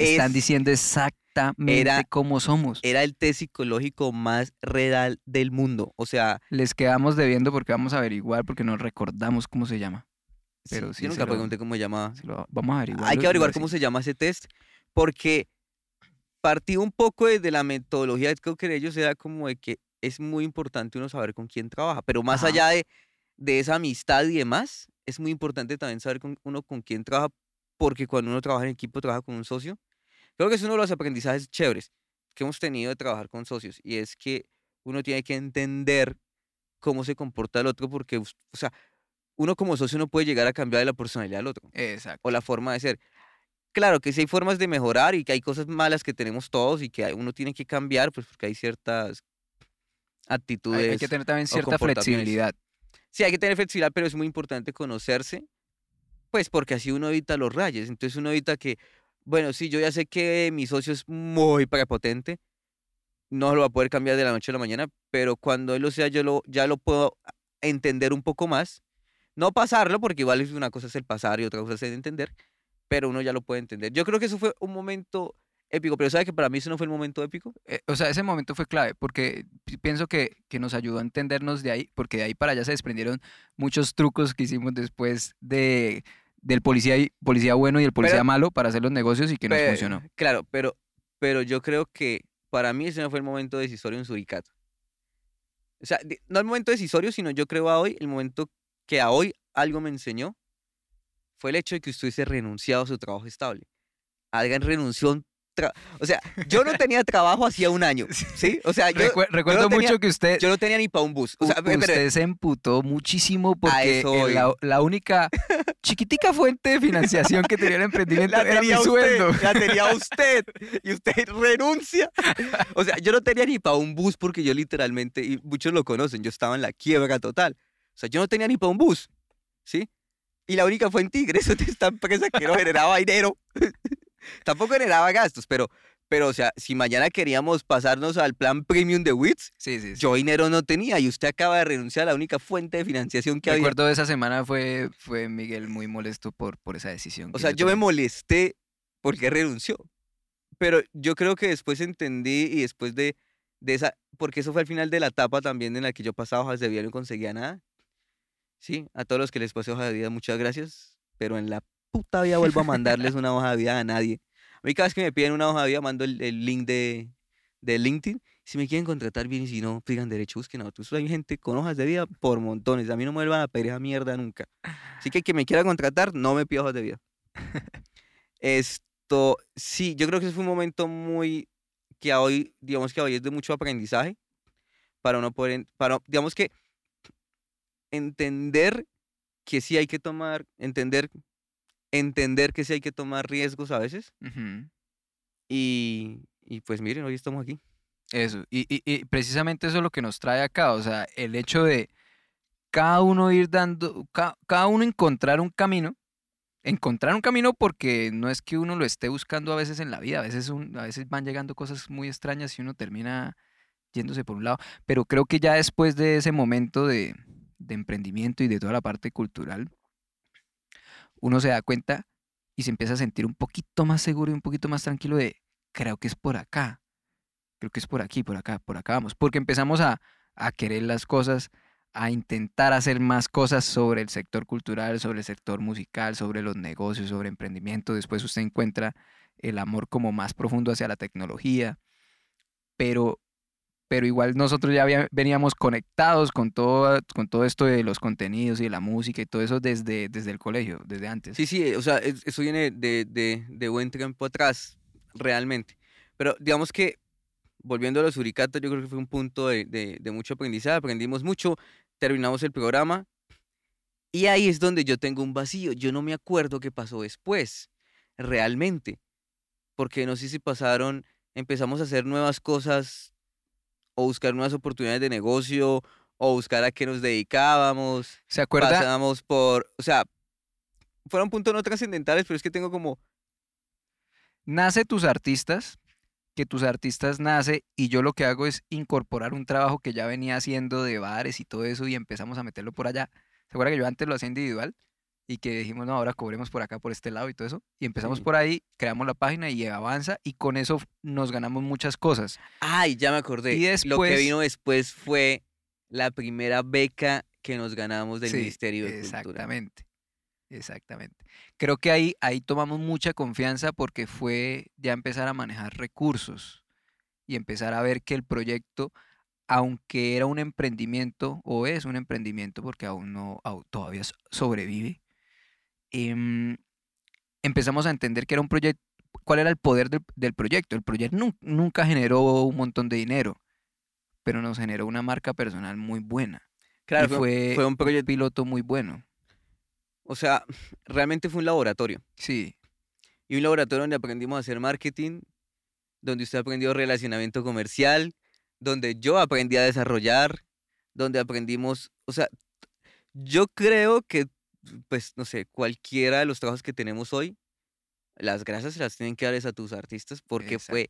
Están Es- diciendo exactamente era- cómo somos. Era el test psicológico más real del mundo. O sea, Les quedamos debiendo porque vamos a averiguar, porque no recordamos cómo se llama. sí, Pero sí yo se nunca pregunté cómo se llamaba. Se lo- vamos a averiguar. Hay que averiguar cómo se llama ese test, porque partí un poco desde la metodología, creo que de ellos era como de que es muy importante uno saber con quién trabaja, pero más Ajá. allá de, de esa amistad y demás, es muy importante también saber con, uno con quién trabaja, porque cuando uno trabaja en equipo, trabaja con un socio. Creo que es uno de los aprendizajes chéveres que hemos tenido de trabajar con socios, y es que uno tiene que entender cómo se comporta el otro, porque, o sea, uno como socio no puede llegar a cambiar la personalidad del otro Exacto. o la forma de ser. Claro que sí hay formas de mejorar y que hay cosas malas que tenemos todos y que uno tiene que cambiar, pues porque hay ciertas actitudes. hay que tener también cierta flexibilidad. Sí, hay que tener flexibilidad, pero es muy importante conocerse, pues porque así uno evita los rayes. Entonces uno evita que, bueno, sí, yo ya sé que mi socio es muy prepotente, no lo va a poder cambiar de la noche a la mañana, pero cuando él lo sea, yo lo, ya lo puedo entender un poco más. No pasarlo, porque igual una cosa es el pasar y otra cosa es el entender, pero uno ya lo puede entender. Yo creo que eso fue un momento épico, pero ¿sabe que para mí eso no fue el momento épico? Eh, o sea, ese momento fue clave porque pi- pienso que, que nos ayudó a entendernos de ahí, porque de ahí para allá se desprendieron muchos trucos que hicimos después de del policía, y- policía bueno y el policía Pero- malo para hacer los negocios y que Pe- funcionó. Claro, pero, pero yo creo que para mí ese no fue el momento decisorio en Suricato. O sea, de- no el momento decisorio, sino yo creo a hoy, el momento que a hoy algo me enseñó fue el hecho de que usted hubiese renunciado a su trabajo estable. Adrián renunció a un O sea, yo no tenía trabajo hacía un año, ¿sí? O sea, yo, Recue- recuerdo tenía- mucho que usted, yo no tenía ni para un bus. O sea, u- pe- pero- usted se emputó muchísimo porque la, la única chiquitica fuente de financiación que tenía el emprendimiento la era mi tenía usted, sueldo. la tenía usted y usted renuncia. O sea, yo no tenía ni para un bus porque yo literalmente, y muchos lo conocen, yo estaba en la quiebra total. O sea, yo no tenía ni para un bus, ¿sí? Y la única fue en Tigres, esta empresa que no generaba dinero. Tampoco generaba gastos, pero, pero, o sea, si mañana queríamos pasarnos al plan premium de WITS, Sí, sí, sí. yo dinero no tenía y usted acaba de renunciar a la única fuente de financiación que había. Recuerdo esa semana fue, fue Miguel muy molesto por, por esa decisión. O sea, yo me molesté porque renunció. Pero yo creo que después entendí y después de, de esa, porque eso fue al final de la etapa también en la que yo pasaba hojas de vida y no conseguía nada. Sí, a todos los que les pasé hoja de vida, muchas gracias. Pero en la puta vida vuelvo a mandarles una hoja de vida a nadie. A mí cada vez que me piden una hoja de vida, mando el, el link de, de LinkedIn. Si me quieren contratar bien y si no, pidan derecho, busquen a otros. Hay gente con hojas de vida por montones. A mí no me vuelvan a pedir esa mierda nunca. Así que que me quiera contratar, no me pida hojas de vida. Esto, sí, yo creo que ese fue un momento muy que hoy, digamos que hoy es de mucho aprendizaje para uno poder, para, digamos que entender que sí hay que tomar, entender, entender que sí hay que tomar riesgos a veces. Ujú. Y, y pues miren, hoy estamos aquí. Eso, y, y- y precisamente eso es lo que nos trae acá, o sea, el hecho de cada uno ir dando, ca- cada uno encontrar un camino, encontrar un camino porque no es que uno lo esté buscando a veces en la vida, a veces, un- a veces van llegando cosas muy extrañas y uno termina yéndose por un lado, pero creo que ya después de ese momento de, de emprendimiento y de toda la parte cultural, uno se da cuenta y se empieza a sentir un poquito más seguro y un poquito más tranquilo de, creo que es por acá creo que es por aquí, por acá, por acá vamos. Porque empezamos a, a querer las cosas, a intentar hacer más cosas sobre el sector cultural, sobre el sector musical, sobre los negocios, sobre emprendimiento. Después usted encuentra el amor como más profundo hacia la tecnología. Pero, pero igual nosotros ya veníamos conectados con todo, con todo esto de los contenidos y de la música y todo eso desde, desde el colegio, desde antes. Sí, sí, o sea, es- eso viene de, de, de buen tiempo atrás, realmente. Pero digamos que, volviendo a los suricatos, yo creo que fue un punto de, de- de mucho aprendizaje, aprendimos mucho, terminamos el programa, y ahí es donde yo tengo un vacío. Yo no me acuerdo qué pasó después, realmente. Porque no sé si pasaron, empezamos a hacer nuevas cosas, o buscar nuevas oportunidades de negocio, o buscar a qué nos dedicábamos ¿Se acuerda? pasábamos por, o sea, fueron puntos no trascendentales, pero es que tengo como, nace tus artistas, que tus artistas nace y yo lo que hago es incorporar un trabajo que ya venía haciendo de bares y todo eso y empezamos a meterlo por allá. ¿Se acuerda que yo antes lo hacía individual? Y que dijimos, no, ahora cobremos por acá, por este lado y todo eso. Y empezamos Sí. por ahí, creamos la página y avanza y con eso nos ganamos muchas cosas. ay, ya me acordé. Y Lo que después- vino después fue la primera beca que nos ganamos del Sí, Ministerio de Cultura. Exactamente. Exactamente. Creo que ahí, ahí tomamos mucha confianza porque fue ya empezar a manejar recursos y empezar a ver que el proyecto, aunque era un emprendimiento, o es un emprendimiento porque aún no, todavía so- sobrevive, em, empezamos a entender que era un proyecto, cuál era el poder del, del proyecto. El proyecto nun- nunca generó un montón de dinero, pero nos generó una marca personal muy buena. Claro, y fue, fue, fue un proyecto, piloto muy bueno. o sea, realmente fue un laboratorio. Sí, Y un laboratorio donde aprendimos a hacer marketing, donde usted aprendió relacionamiento comercial, donde yo aprendí a desarrollar, donde aprendimos, o sea, yo creo que, pues, no sé, cualquiera de los trabajos que tenemos hoy, las gracias se las tienen que dar a tus artistas, porque fue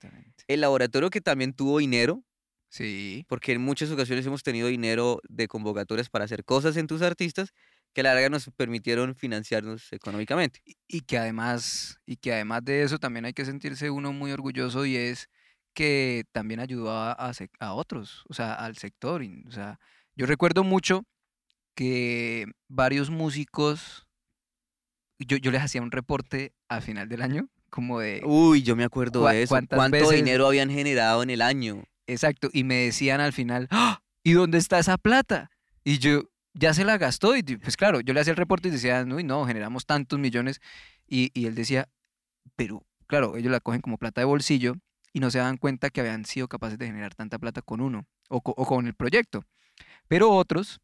el laboratorio que también tuvo dinero, Sí, porque en muchas ocasiones hemos tenido dinero de convocatorias para hacer cosas en tus artistas que a la larga nos permitieron financiarnos económicamente. y- y que además, y que además de eso también hay que sentirse uno muy orgulloso y es que también ayudó a, a a otros, o sea, al sector. o sea, yo recuerdo mucho que varios músicos, yo, yo les hacía un reporte al final del año, como de, Uy, yo me acuerdo ¿Cuá- de eso. ¿Cuánto veces- dinero habían generado en el año? exacto, y me decían al final, "¡Ah! ¿y dónde está esa plata? Y yo, ya se la gastó, y pues claro, yo le hacía el reporte y decían, uy, no, generamos tantos millones, y, y él decía, pero claro, ellos la cogen como plata de bolsillo y no se dan cuenta que habían sido capaces de generar tanta plata con uno o, co- o con el proyecto. Pero otros,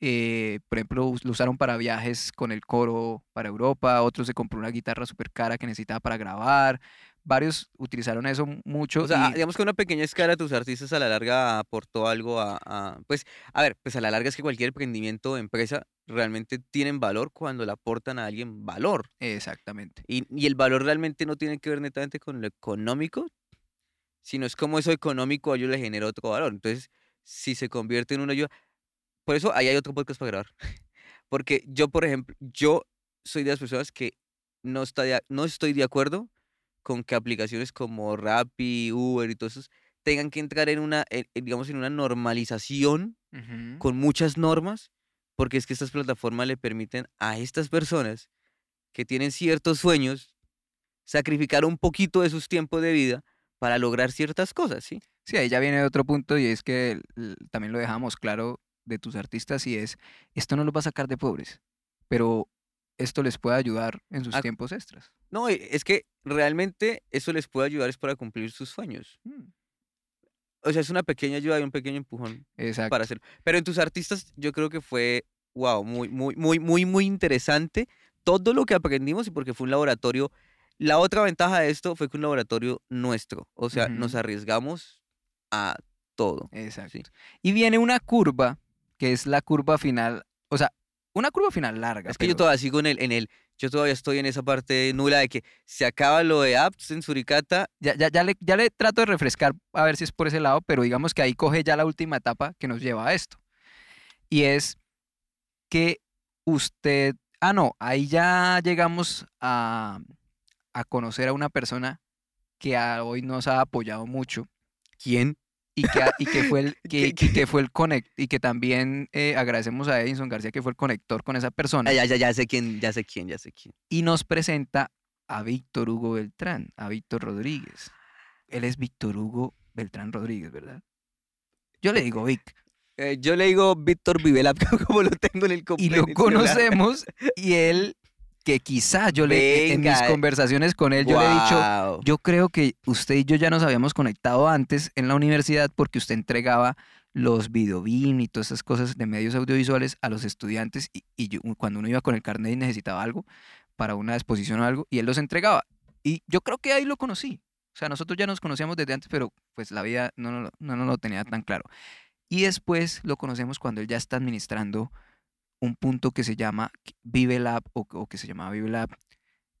eh, por ejemplo, lo usaron para viajes con el coro para Europa, otros se compró una guitarra súper cara que necesitaba para grabar, varios utilizaron eso mu- mucho. O sea, y- digamos que a una pequeña escala tus artistas a la larga aportó algo a, a- Pues, a ver, pues a la larga es que cualquier emprendimiento o empresa realmente tienen valor cuando le aportan a alguien valor. Exactamente. Y, y el valor realmente no tiene que ver netamente con lo económico, sino es como eso económico a ellos le genera otro valor. Entonces, si se convierte en una ayuda... Por eso ahí hay otro podcast para grabar. Porque yo, por ejemplo, yo soy de las personas que no, está de no estoy de acuerdo con que aplicaciones como Rappi, Uber y todos esos tengan que entrar en una, en- digamos, en una normalización con muchas normas, porque es que estas plataformas le permiten a estas personas que tienen ciertos sueños sacrificar un poquito de sus tiempos de vida para lograr ciertas cosas, ¿sí? Sí, ahí ya viene otro punto y es que también lo dejamos claro de tus artistas y es, esto no los va a sacar de pobres, pero esto les puede ayudar en sus A- tiempos extras. No, e- es que realmente eso les puede ayudar es para cumplir sus sueños. Mm, O sea, es una pequeña ayuda y un pequeño empujón Exacto. para hacerlo. Pero en tus artistas yo creo que fue wow, muy, muy, muy, muy, muy interesante todo lo que aprendimos y porque fue un laboratorio. La otra ventaja de esto fue que un laboratorio nuestro, o sea, nos arriesgamos a todo. Exacto. Sí. Y viene una curva, que es la curva final, o sea, una curva final larga. Es que yo todavía sigo en el, en el, yo todavía estoy en esa parte nula de que se acaba lo de apps en Suricata. ya, ya, ya, le, ya le trato de refrescar a ver si es por ese lado, pero digamos que ahí coge ya la última etapa que nos lleva a esto. Y es que usted, ah, no, ahí ya llegamos a, a conocer a una persona que a- hoy nos ha apoyado mucho ¿Quién? Y que, y que fue el que, ¿Qué- y que fue el conect y que también eh, agradecemos a Edinson García que fue el conector con esa persona ya, ya, ya sé quién, ya sé quién, ya sé quién. y nos presenta a Víctor Hugo Beltrán, a Víctor Rodríguez. Él es Víctor Hugo Beltrán Rodríguez, ¿verdad? Yo le digo Vic. Eh, yo le digo Víctor Vivela, como lo tengo en el Y lo conocemos y él, que quizá yo le, en mis Venga, eh. conversaciones con él, yo le he dicho, yo creo que usted y yo ya nos habíamos conectado antes en la universidad porque usted entregaba los videobim y todas esas cosas de medios audiovisuales a los estudiantes y, y yo, cuando uno iba con el carnet y necesitaba algo para una exposición o algo y él los entregaba. Y yo creo que ahí lo conocí. O sea, nosotros ya nos conocíamos desde antes, pero pues la vida no lo- no, nos lo tenía tan claro. Y después lo conocemos cuando él ya está administrando un punto que se llama Vive Lab o, o que se llamaba Vive Lab.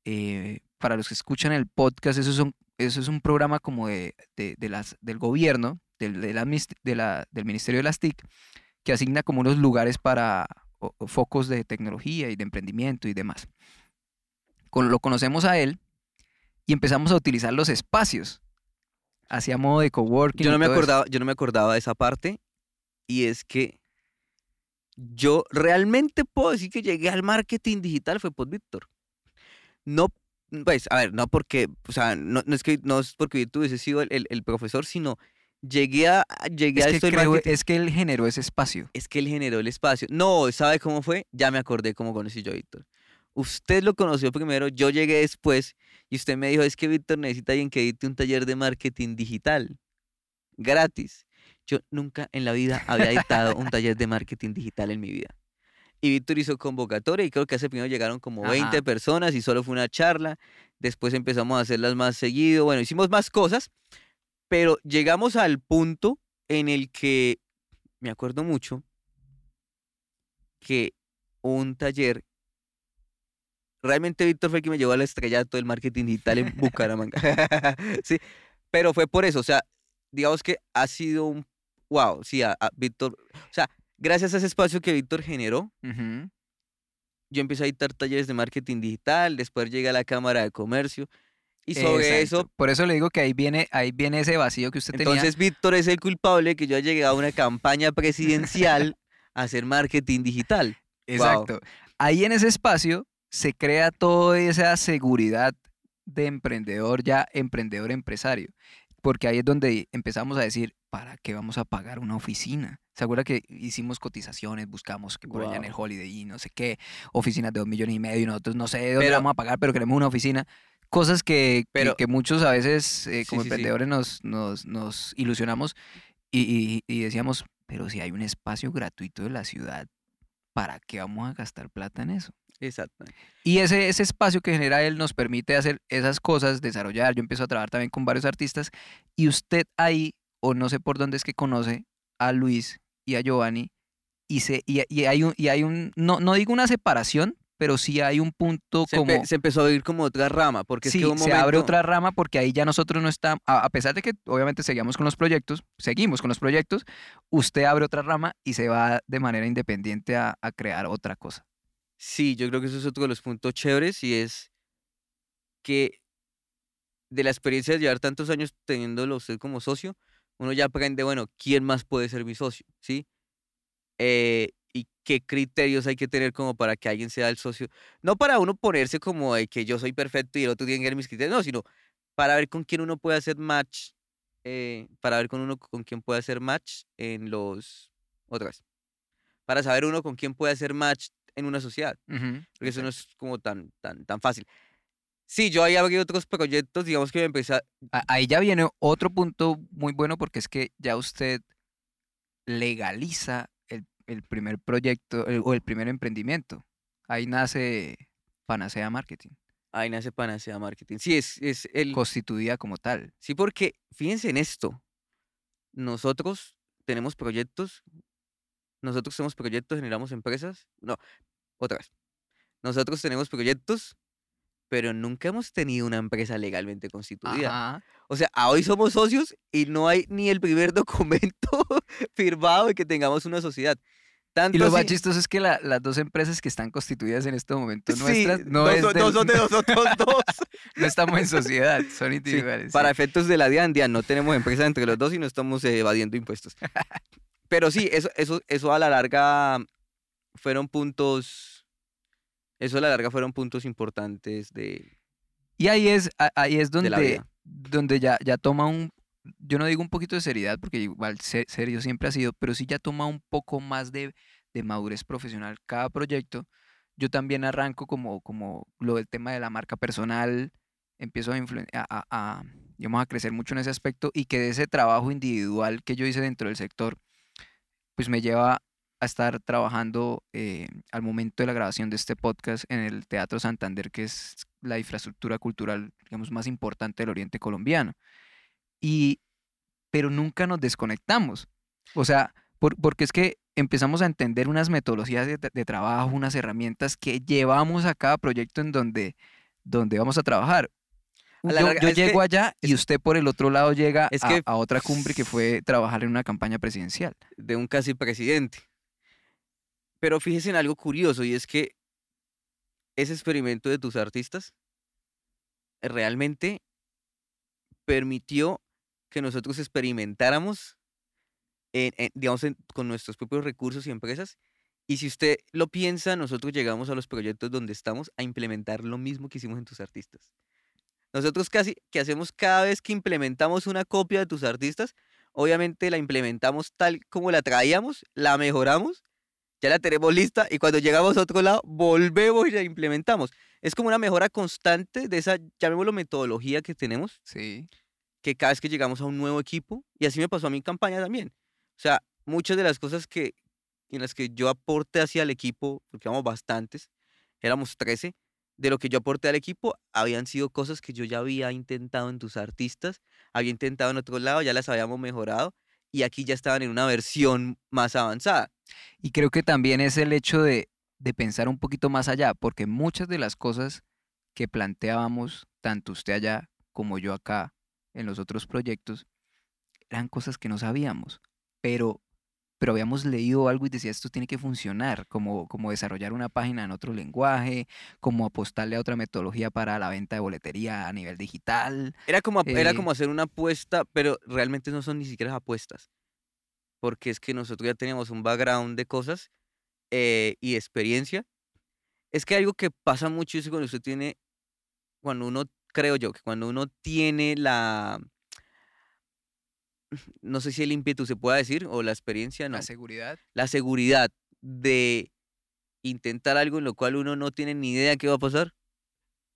Eh, para los que escuchan el podcast, eso es un, eso es un programa como de, de- de las, del gobierno, del, de la del Ministerio de las TIC, que asigna como unos lugares para o- o focos de tecnología y de emprendimiento y demás. Con, lo conocemos a él y empezamos a utilizar los espacios. Hacia modo de coworking. Yo no me eso. acordaba, yo no me acordaba de esa parte y es que yo realmente puedo decir que llegué al marketing digital fue por Víctor. No, pues, a ver, no porque, o sea, no, no es que no es porque Víctor hubiese sido el, el- el profesor, sino llegué a llegué Es a que, esto creo- es que él generó ese espacio. Es que él generó el espacio. No, ¿sabe cómo fue? Ya me acordé cómo conocí yo a Víctor. Usted lo conoció primero, yo llegué después y usted me dijo, es que Víctor necesita alguien que edite un taller de marketing digital. Gratis. Yo nunca en la vida había editado un taller de marketing digital en mi vida. Y Víctor hizo convocatoria y creo que hace primero llegaron como 20 Ajá. personas y solo fue una charla. Después empezamos a hacerlas más seguido. Bueno, hicimos más cosas, pero llegamos al punto en el que me acuerdo mucho que un taller, realmente Víctor fue el que me llevó al estrellato del marketing digital en Bucaramanga. sí, pero fue por eso, o sea, digamos que ha sido un, wow, sí, a, a Víctor, o sea, gracias a ese espacio que Víctor generó, yo empecé a editar talleres de marketing digital, después llegué a la Cámara de Comercio y sobre eso. Por eso le digo que ahí viene, ahí viene ese vacío que usted tenía. entonces Víctor es el culpable que yo haya llegado a una campaña presidencial a hacer marketing digital. Exacto. Ahí en ese espacio se crea toda esa seguridad de emprendedor, ya emprendedor empresario. Porque ahí es donde empezamos a decir, ¿para qué vamos a pagar una oficina? ¿Se acuerda que hicimos cotizaciones, buscamos que por allá en el. Holiday y no sé qué, oficinas de dos millones y medio y nosotros no sé de dónde Pero- vamos a pagar, pero queremos una oficina? Cosas que, que- Pero- que muchos a veces eh, Sí, como sí, sí. emprendedores nos, nos, nos ilusionamos y, y- y decíamos, pero si hay un espacio gratuito de la ciudad, ¿para qué vamos a gastar plata en eso? Exacto. Y ese, ese espacio que genera él nos permite hacer esas cosas, desarrollar. Yo empiezo a trabajar también con varios artistas y usted ahí, o no sé por dónde es que conoce a Luis y a Giovanni, y, se, y, y hay un, y hay un no, no digo una separación, pero sí hay un punto Se, como... se empezó a ver como otra rama, porque sí, es que un se abre otra rama porque ahí ya nosotros no estamos, a, a pesar de que obviamente seguíamos con los proyectos, seguimos con los proyectos, usted abre otra rama y se va de manera independiente a, a crear otra cosa. Sí, yo creo que eso es otro de los puntos chéveres y es que de la experiencia de llevar tantos años teniéndolo usted como socio, uno ya aprende, bueno, ¿quién más puede ser mi socio? ¿Sí? Eh, y qué criterios hay que tener como para que alguien sea el socio. No para uno ponerse como de que yo soy perfecto y el otro tiene que ver mis criterios, no, sino para ver con quién uno puede hacer match, eh, para ver con uno con quién puede hacer match en los... Otra vez. Para saber uno con quién puede hacer match en una sociedad porque eso no es como tan, tan, tan fácil. Sí, yo ahí abrí otros proyectos, digamos que empecé a... A- Ahí ya viene otro punto muy bueno porque es que ya usted legaliza el, el primer proyecto el- o el primer emprendimiento. Ahí nace Panacea Marketing, Ahí nace Panacea Marketing. Sí, es, es el... constituida como tal. Sí, porque fíjense en esto. Nosotros tenemos proyectos, nosotros tenemos proyectos, generamos empresas. No, otra vez. Nosotros tenemos proyectos, pero nunca hemos tenido una empresa legalmente constituida. Ajá. O sea, a hoy somos socios y no hay ni el primer documento firmado de que tengamos una sociedad. Tanto Y lo más así- chistoso es que la- las dos empresas que están constituidas en este momento Sí, nuestras no, no es del- no son de nosotros dos. no estamos en sociedad, son Sí, individuales. para sí. efectos de la DIAN, DIAN, no tenemos empresa entre los dos y no estamos eh, evadiendo impuestos. Pero sí, eso, eso, eso a la larga fueron puntos, eso a la larga fueron puntos importantes de, Y ahí es, ahí es donde, donde ya, ya toma un, yo no digo un poquito de seriedad, porque igual se- serio siempre ha sido, pero sí ya toma un poco más de, de madurez profesional cada proyecto. Yo también arranco como, como lo del tema de la marca personal, empiezo a, a- a- digamos, a crecer mucho en ese aspecto y que de ese trabajo individual que yo hice dentro del sector, pues me lleva a estar trabajando eh, al momento de la grabación de este podcast en el Teatro Santander, que es la infraestructura cultural, digamos, más importante del Oriente colombiano. Y, pero nunca nos desconectamos. O sea, por- porque es que empezamos a entender unas metodologías de, de trabajo, unas herramientas que llevamos a cada proyecto en donde, donde vamos a trabajar. A yo larga, yo es que- llego allá y usted por el otro lado llega es a, que- a otra cumbre que fue trabajar en una campaña presidencial. de un casi presidente. Pero fíjese en algo curioso y es que ese experimento de tus artistas realmente permitió que nosotros experimentáramos, en- en, digamos, con nuestros propios recursos y empresas. Y si usted lo piensa, nosotros llegamos a los proyectos donde estamos a implementar lo mismo que hicimos en tus artistas. Nosotros casi que hacemos cada vez que implementamos una copia de tus artistas, obviamente la implementamos tal como la traíamos, la mejoramos, ya la tenemos lista y cuando llegamos a otro lado volvemos y la implementamos. Es como una mejora constante de esa, llamémoslo metodología que tenemos, Sí. que cada vez que llegamos a un nuevo equipo, y así me pasó a mi campaña también. O sea, muchas de las cosas que en las que yo aporté hacia el equipo, porque éramos bastantes, éramos 13, de lo que yo aporté al equipo habían sido cosas que yo ya había intentado en tus artistas, había intentado en otro lado, ya las habíamos mejorado y aquí ya estaban en una versión más avanzada. Y creo que también es el hecho de, de pensar un poquito más allá, porque muchas de las cosas que planteábamos, tanto usted allá como yo acá, en los otros proyectos, eran cosas que no sabíamos, pero, pero habíamos leído algo y decía, esto tiene que funcionar, como, como desarrollar una página en otro lenguaje, como apostarle a otra metodología para la venta de boletería a nivel digital. Era como, era Eh, como hacer una apuesta, pero realmente no son ni siquiera apuestas, porque es que nosotros ya teníamos un background de cosas eh, y de experiencia. Es que algo que pasa mucho es cuando usted tiene, cuando uno, creo yo, que cuando uno tiene la, no sé si el ímpetu se pueda decir, o la experiencia, no, La seguridad. la seguridad de intentar algo en lo cual uno no tiene ni idea qué va a pasar,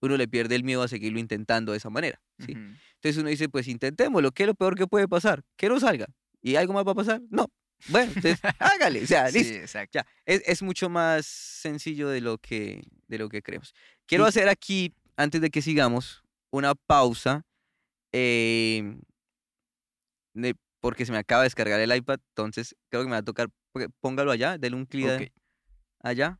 uno le pierde el miedo a seguirlo intentando de esa manera. ¿sí? Ujú. Entonces uno dice, pues intentémoslo, ¿qué es lo peor que puede pasar? Que no salga. ¿Y algo más va a pasar? No. Bueno, entonces hágale, o sea, Sí, listo. exacto. Ya, es, es mucho más sencillo de lo que, de lo que creemos. Quiero hacer aquí, antes de que sigamos, una pausa, eh, porque se me acaba de descargar el iPad, entonces creo que me va a tocar, póngalo allá, denle un clic a- allá.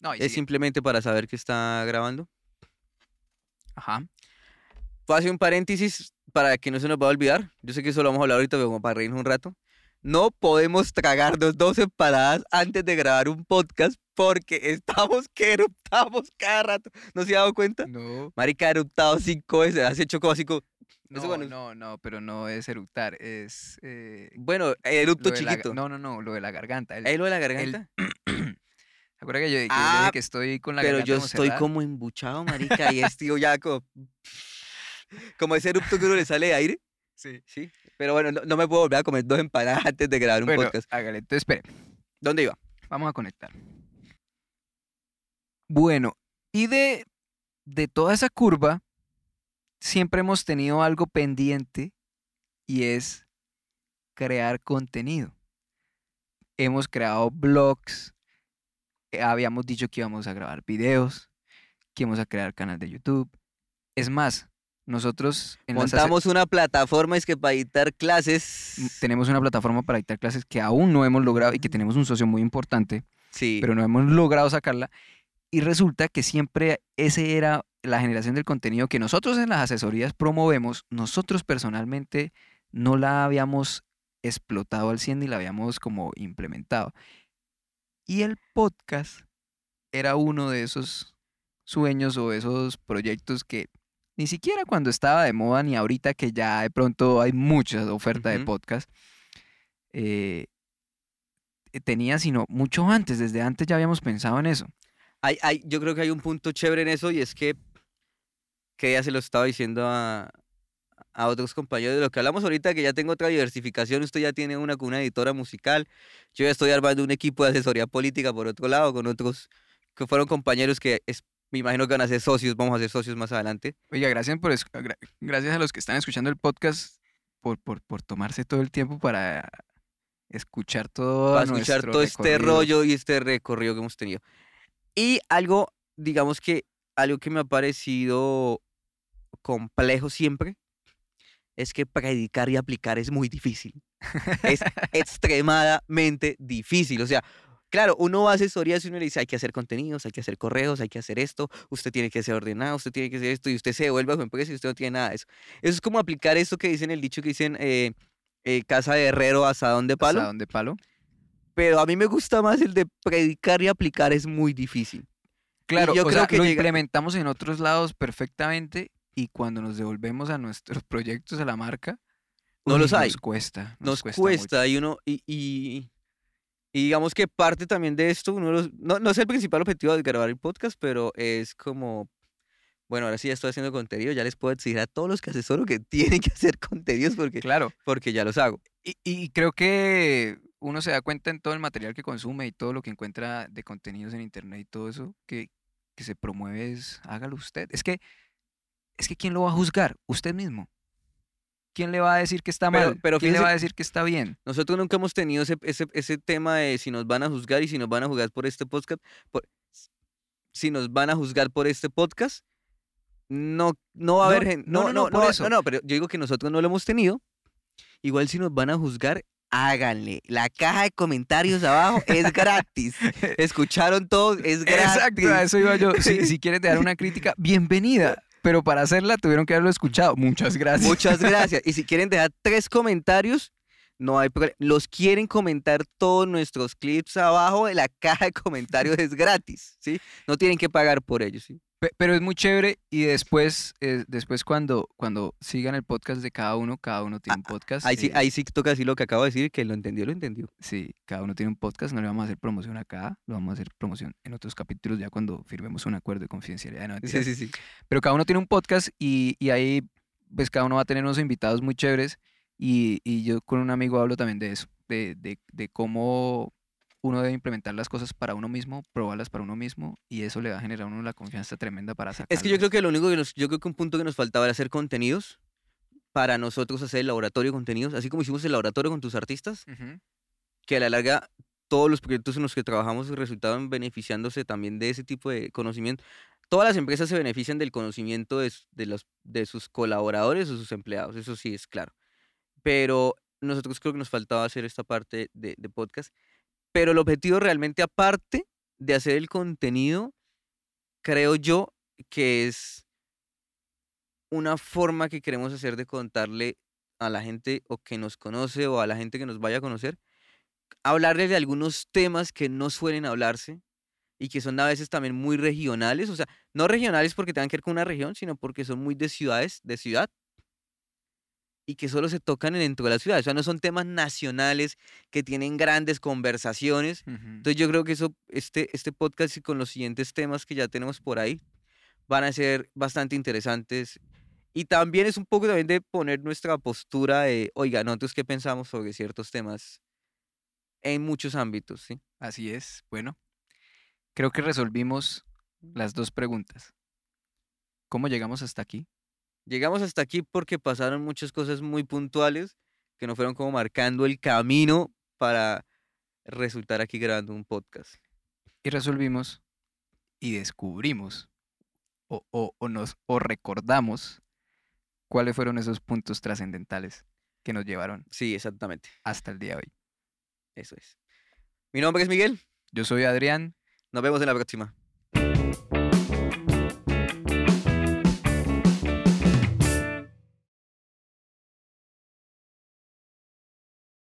No, Es sigue. simplemente para saber que está grabando. Ajá. Puedo hacer un paréntesis para que no se nos va a olvidar. Yo sé que eso lo vamos a hablar ahorita, pero como para reírnos un rato. No podemos tragarnos dos empanadas antes de grabar un podcast porque estamos que eruptamos cada rato. ¿No se ha dado cuenta? No. Marica ha eruptado cinco veces, has hecho como. Eso No, cuando- no, no, pero no es eructar, es eh, Bueno, erupto la chiquito. no, no, no, lo de la garganta. el- ¿Es lo de la el- garganta? ¿Se acuerda que yo, que yo Ah, dije que estoy con la Pero garganta yo estoy como embuchado, marica, y estoy ya como... Como ese erupto que uno le sale de aire. Sí. Sí. Pero bueno, no, no me puedo volver a comer dos empanadas antes de grabar un Bueno, podcast. hágale, entonces espere, ¿Dónde iba? vamos a conectar. Bueno, y de, de toda esa curva, siempre hemos tenido algo pendiente y es crear contenido. Hemos creado blogs, eh, habíamos dicho que íbamos a grabar videos, que íbamos a crear canal de YouTube. Es más, nosotros en las Montamos una plataforma es que para editar clases. tenemos una plataforma para dictar clases que aún no hemos logrado y que tenemos un socio muy importante, Sí. pero no hemos logrado sacarla. Y resulta que siempre ese era la generación del contenido que nosotros en las asesorías promovemos, nosotros personalmente no la habíamos explotado al 100 ni la habíamos como implementado. Y el podcast era uno de esos sueños o esos proyectos que ni siquiera cuando estaba de moda ni ahorita que ya de pronto hay mucha oferta de podcast, eh, tenía, sino mucho antes, desde antes ya habíamos pensado en eso. Hay, hay, yo creo que hay un punto chévere en eso y es que, que ya se lo estaba diciendo a, a otros compañeros de lo que hablamos ahorita, que ya tengo otra diversificación, usted ya tiene una con una editora musical, yo ya estoy armando un equipo de asesoría política por otro lado, con otros que fueron compañeros que es- me imagino que van a ser socios, vamos a ser socios más adelante. Oiga, gracias, por, gracias a los que están escuchando el podcast por, por, por tomarse todo el tiempo para escuchar todo para escuchar todo este recorrido. rollo y este recorrido que hemos tenido. Y algo, digamos que algo que me ha parecido complejo siempre es que predicar y aplicar es muy difícil. Es extremadamente difícil. O sea, claro, uno va a asesorías y uno le dice, hay que hacer contenidos, hay que hacer correos, hay que hacer esto, usted tiene que ser ordenado, usted tiene que hacer esto, y usted se devuelve a su empresa y usted no tiene nada de eso. Eso es como aplicar esto que dicen el dicho que dicen, eh, eh, casa de herrero, asadón de palo. ¿Hasta dónde palo? Pero a mí me gusta más el de predicar y aplicar, es muy difícil. Claro, yo o creo sea, que lo llega- implementamos en otros lados perfectamente y cuando nos devolvemos a nuestros proyectos a la marca, No uy, los hay. Nos cuesta. Nos cuesta. cuesta, mucho. y uno, y, y, y digamos que parte también de esto, uno de los- no, no es el principal objetivo de grabar el podcast, pero es como, bueno, ahora sí ya estoy haciendo contenido, ya les puedo exigir a todos los que asesoro que tienen que hacer contenidos porque, Claro. porque ya los hago. Y, y creo que uno se da cuenta en todo el material que consume y todo lo que encuentra de contenidos en internet y todo eso que, que se promueve es hágalo usted. Es que, es que ¿quién lo va a juzgar? Usted mismo. ¿Quién le va a decir que está Pero- mal? pero ¿Quién le va a decir que está bien? Nosotros nunca hemos tenido ese, ese, ese tema de si nos van a juzgar y si nos van a juzgar por este podcast, por- si nos van a juzgar por este podcast, no, no va a No, haber gente. no, No, no, no, no, por no, eso. no, no, pero yo digo que nosotros no lo hemos tenido. Igual si nos van a juzgar, háganle. La caja de comentarios abajo es gratis. Escucharon todos, es gratis. Exacto, a eso iba yo. Si, si quieres dejar una crítica, bienvenida. Pero para hacerla tuvieron que haberlo escuchado. Muchas gracias. Muchas gracias. Y si quieren dejar tres comentarios, no hay problema. Los quieren comentar todos nuestros clips abajo de la caja de comentarios es gratis, ¿sí? No tienen que pagar por ellos, ¿sí? Pe- Pero es muy chévere y después, eh, después cuando, cuando sigan el podcast de cada uno, cada uno tiene un podcast. Ahí sí, eh, ahí sí toca decir lo que acabo de decir, que lo entendió, lo entendió. Sí, cada uno tiene un podcast, no le vamos a hacer promoción acá, lo vamos a hacer promoción en otros capítulos ya cuando firmemos un acuerdo de confidencialidad. no, Sí, sí, sí. Pero cada uno tiene un podcast y, y ahí pues cada uno va a tener unos invitados muy chéveres y, y yo con un amigo hablo también de eso, de, de, de cómo uno debe implementar las cosas para uno mismo, probarlas para uno mismo y eso le va a generar a uno la confianza tremenda para sacar. Es que yo creo que lo único que nos, yo creo que un punto que nos faltaba era hacer contenidos para nosotros hacer el laboratorio de contenidos, así como hicimos el laboratorio con tus artistas, que a la larga todos los proyectos en los que trabajamos resultaban beneficiándose también de ese tipo de conocimiento. Todas las empresas se benefician del conocimiento de, de los, de sus colaboradores o sus empleados, eso sí es claro. Pero nosotros creo que nos faltaba hacer esta parte de, de podcast. Pero el objetivo realmente, aparte de hacer el contenido, creo yo que es una forma que queremos hacer de contarle a la gente o que nos conoce o a la gente que nos vaya a conocer, hablarles de algunos temas que no suelen hablarse y que son a veces también muy regionales, o sea, no regionales porque tengan que ver con una región, sino porque son muy de ciudades, de ciudad, y que solo se tocan dentro de la ciudad, o sea, no son temas nacionales que tienen grandes conversaciones. Entonces yo creo que eso, este, este podcast y con los siguientes temas que ya tenemos por ahí, van a ser bastante interesantes. Y también es un poco también de poner nuestra postura de, oiga, nosotros qué pensamos sobre ciertos temas en muchos ámbitos, ¿sí? Así es. Bueno, creo que resolvimos las dos preguntas. ¿Cómo llegamos hasta aquí? Llegamos hasta aquí porque pasaron muchas cosas muy puntuales que nos fueron como marcando el camino para resultar aquí grabando un podcast. Y resolvimos y descubrimos o, o- o nos o recordamos cuáles fueron esos puntos trascendentales que nos llevaron Sí, exactamente. hasta el día de hoy. Eso es. Mi nombre es Miguel. Yo soy Adrián. Nos vemos en la próxima.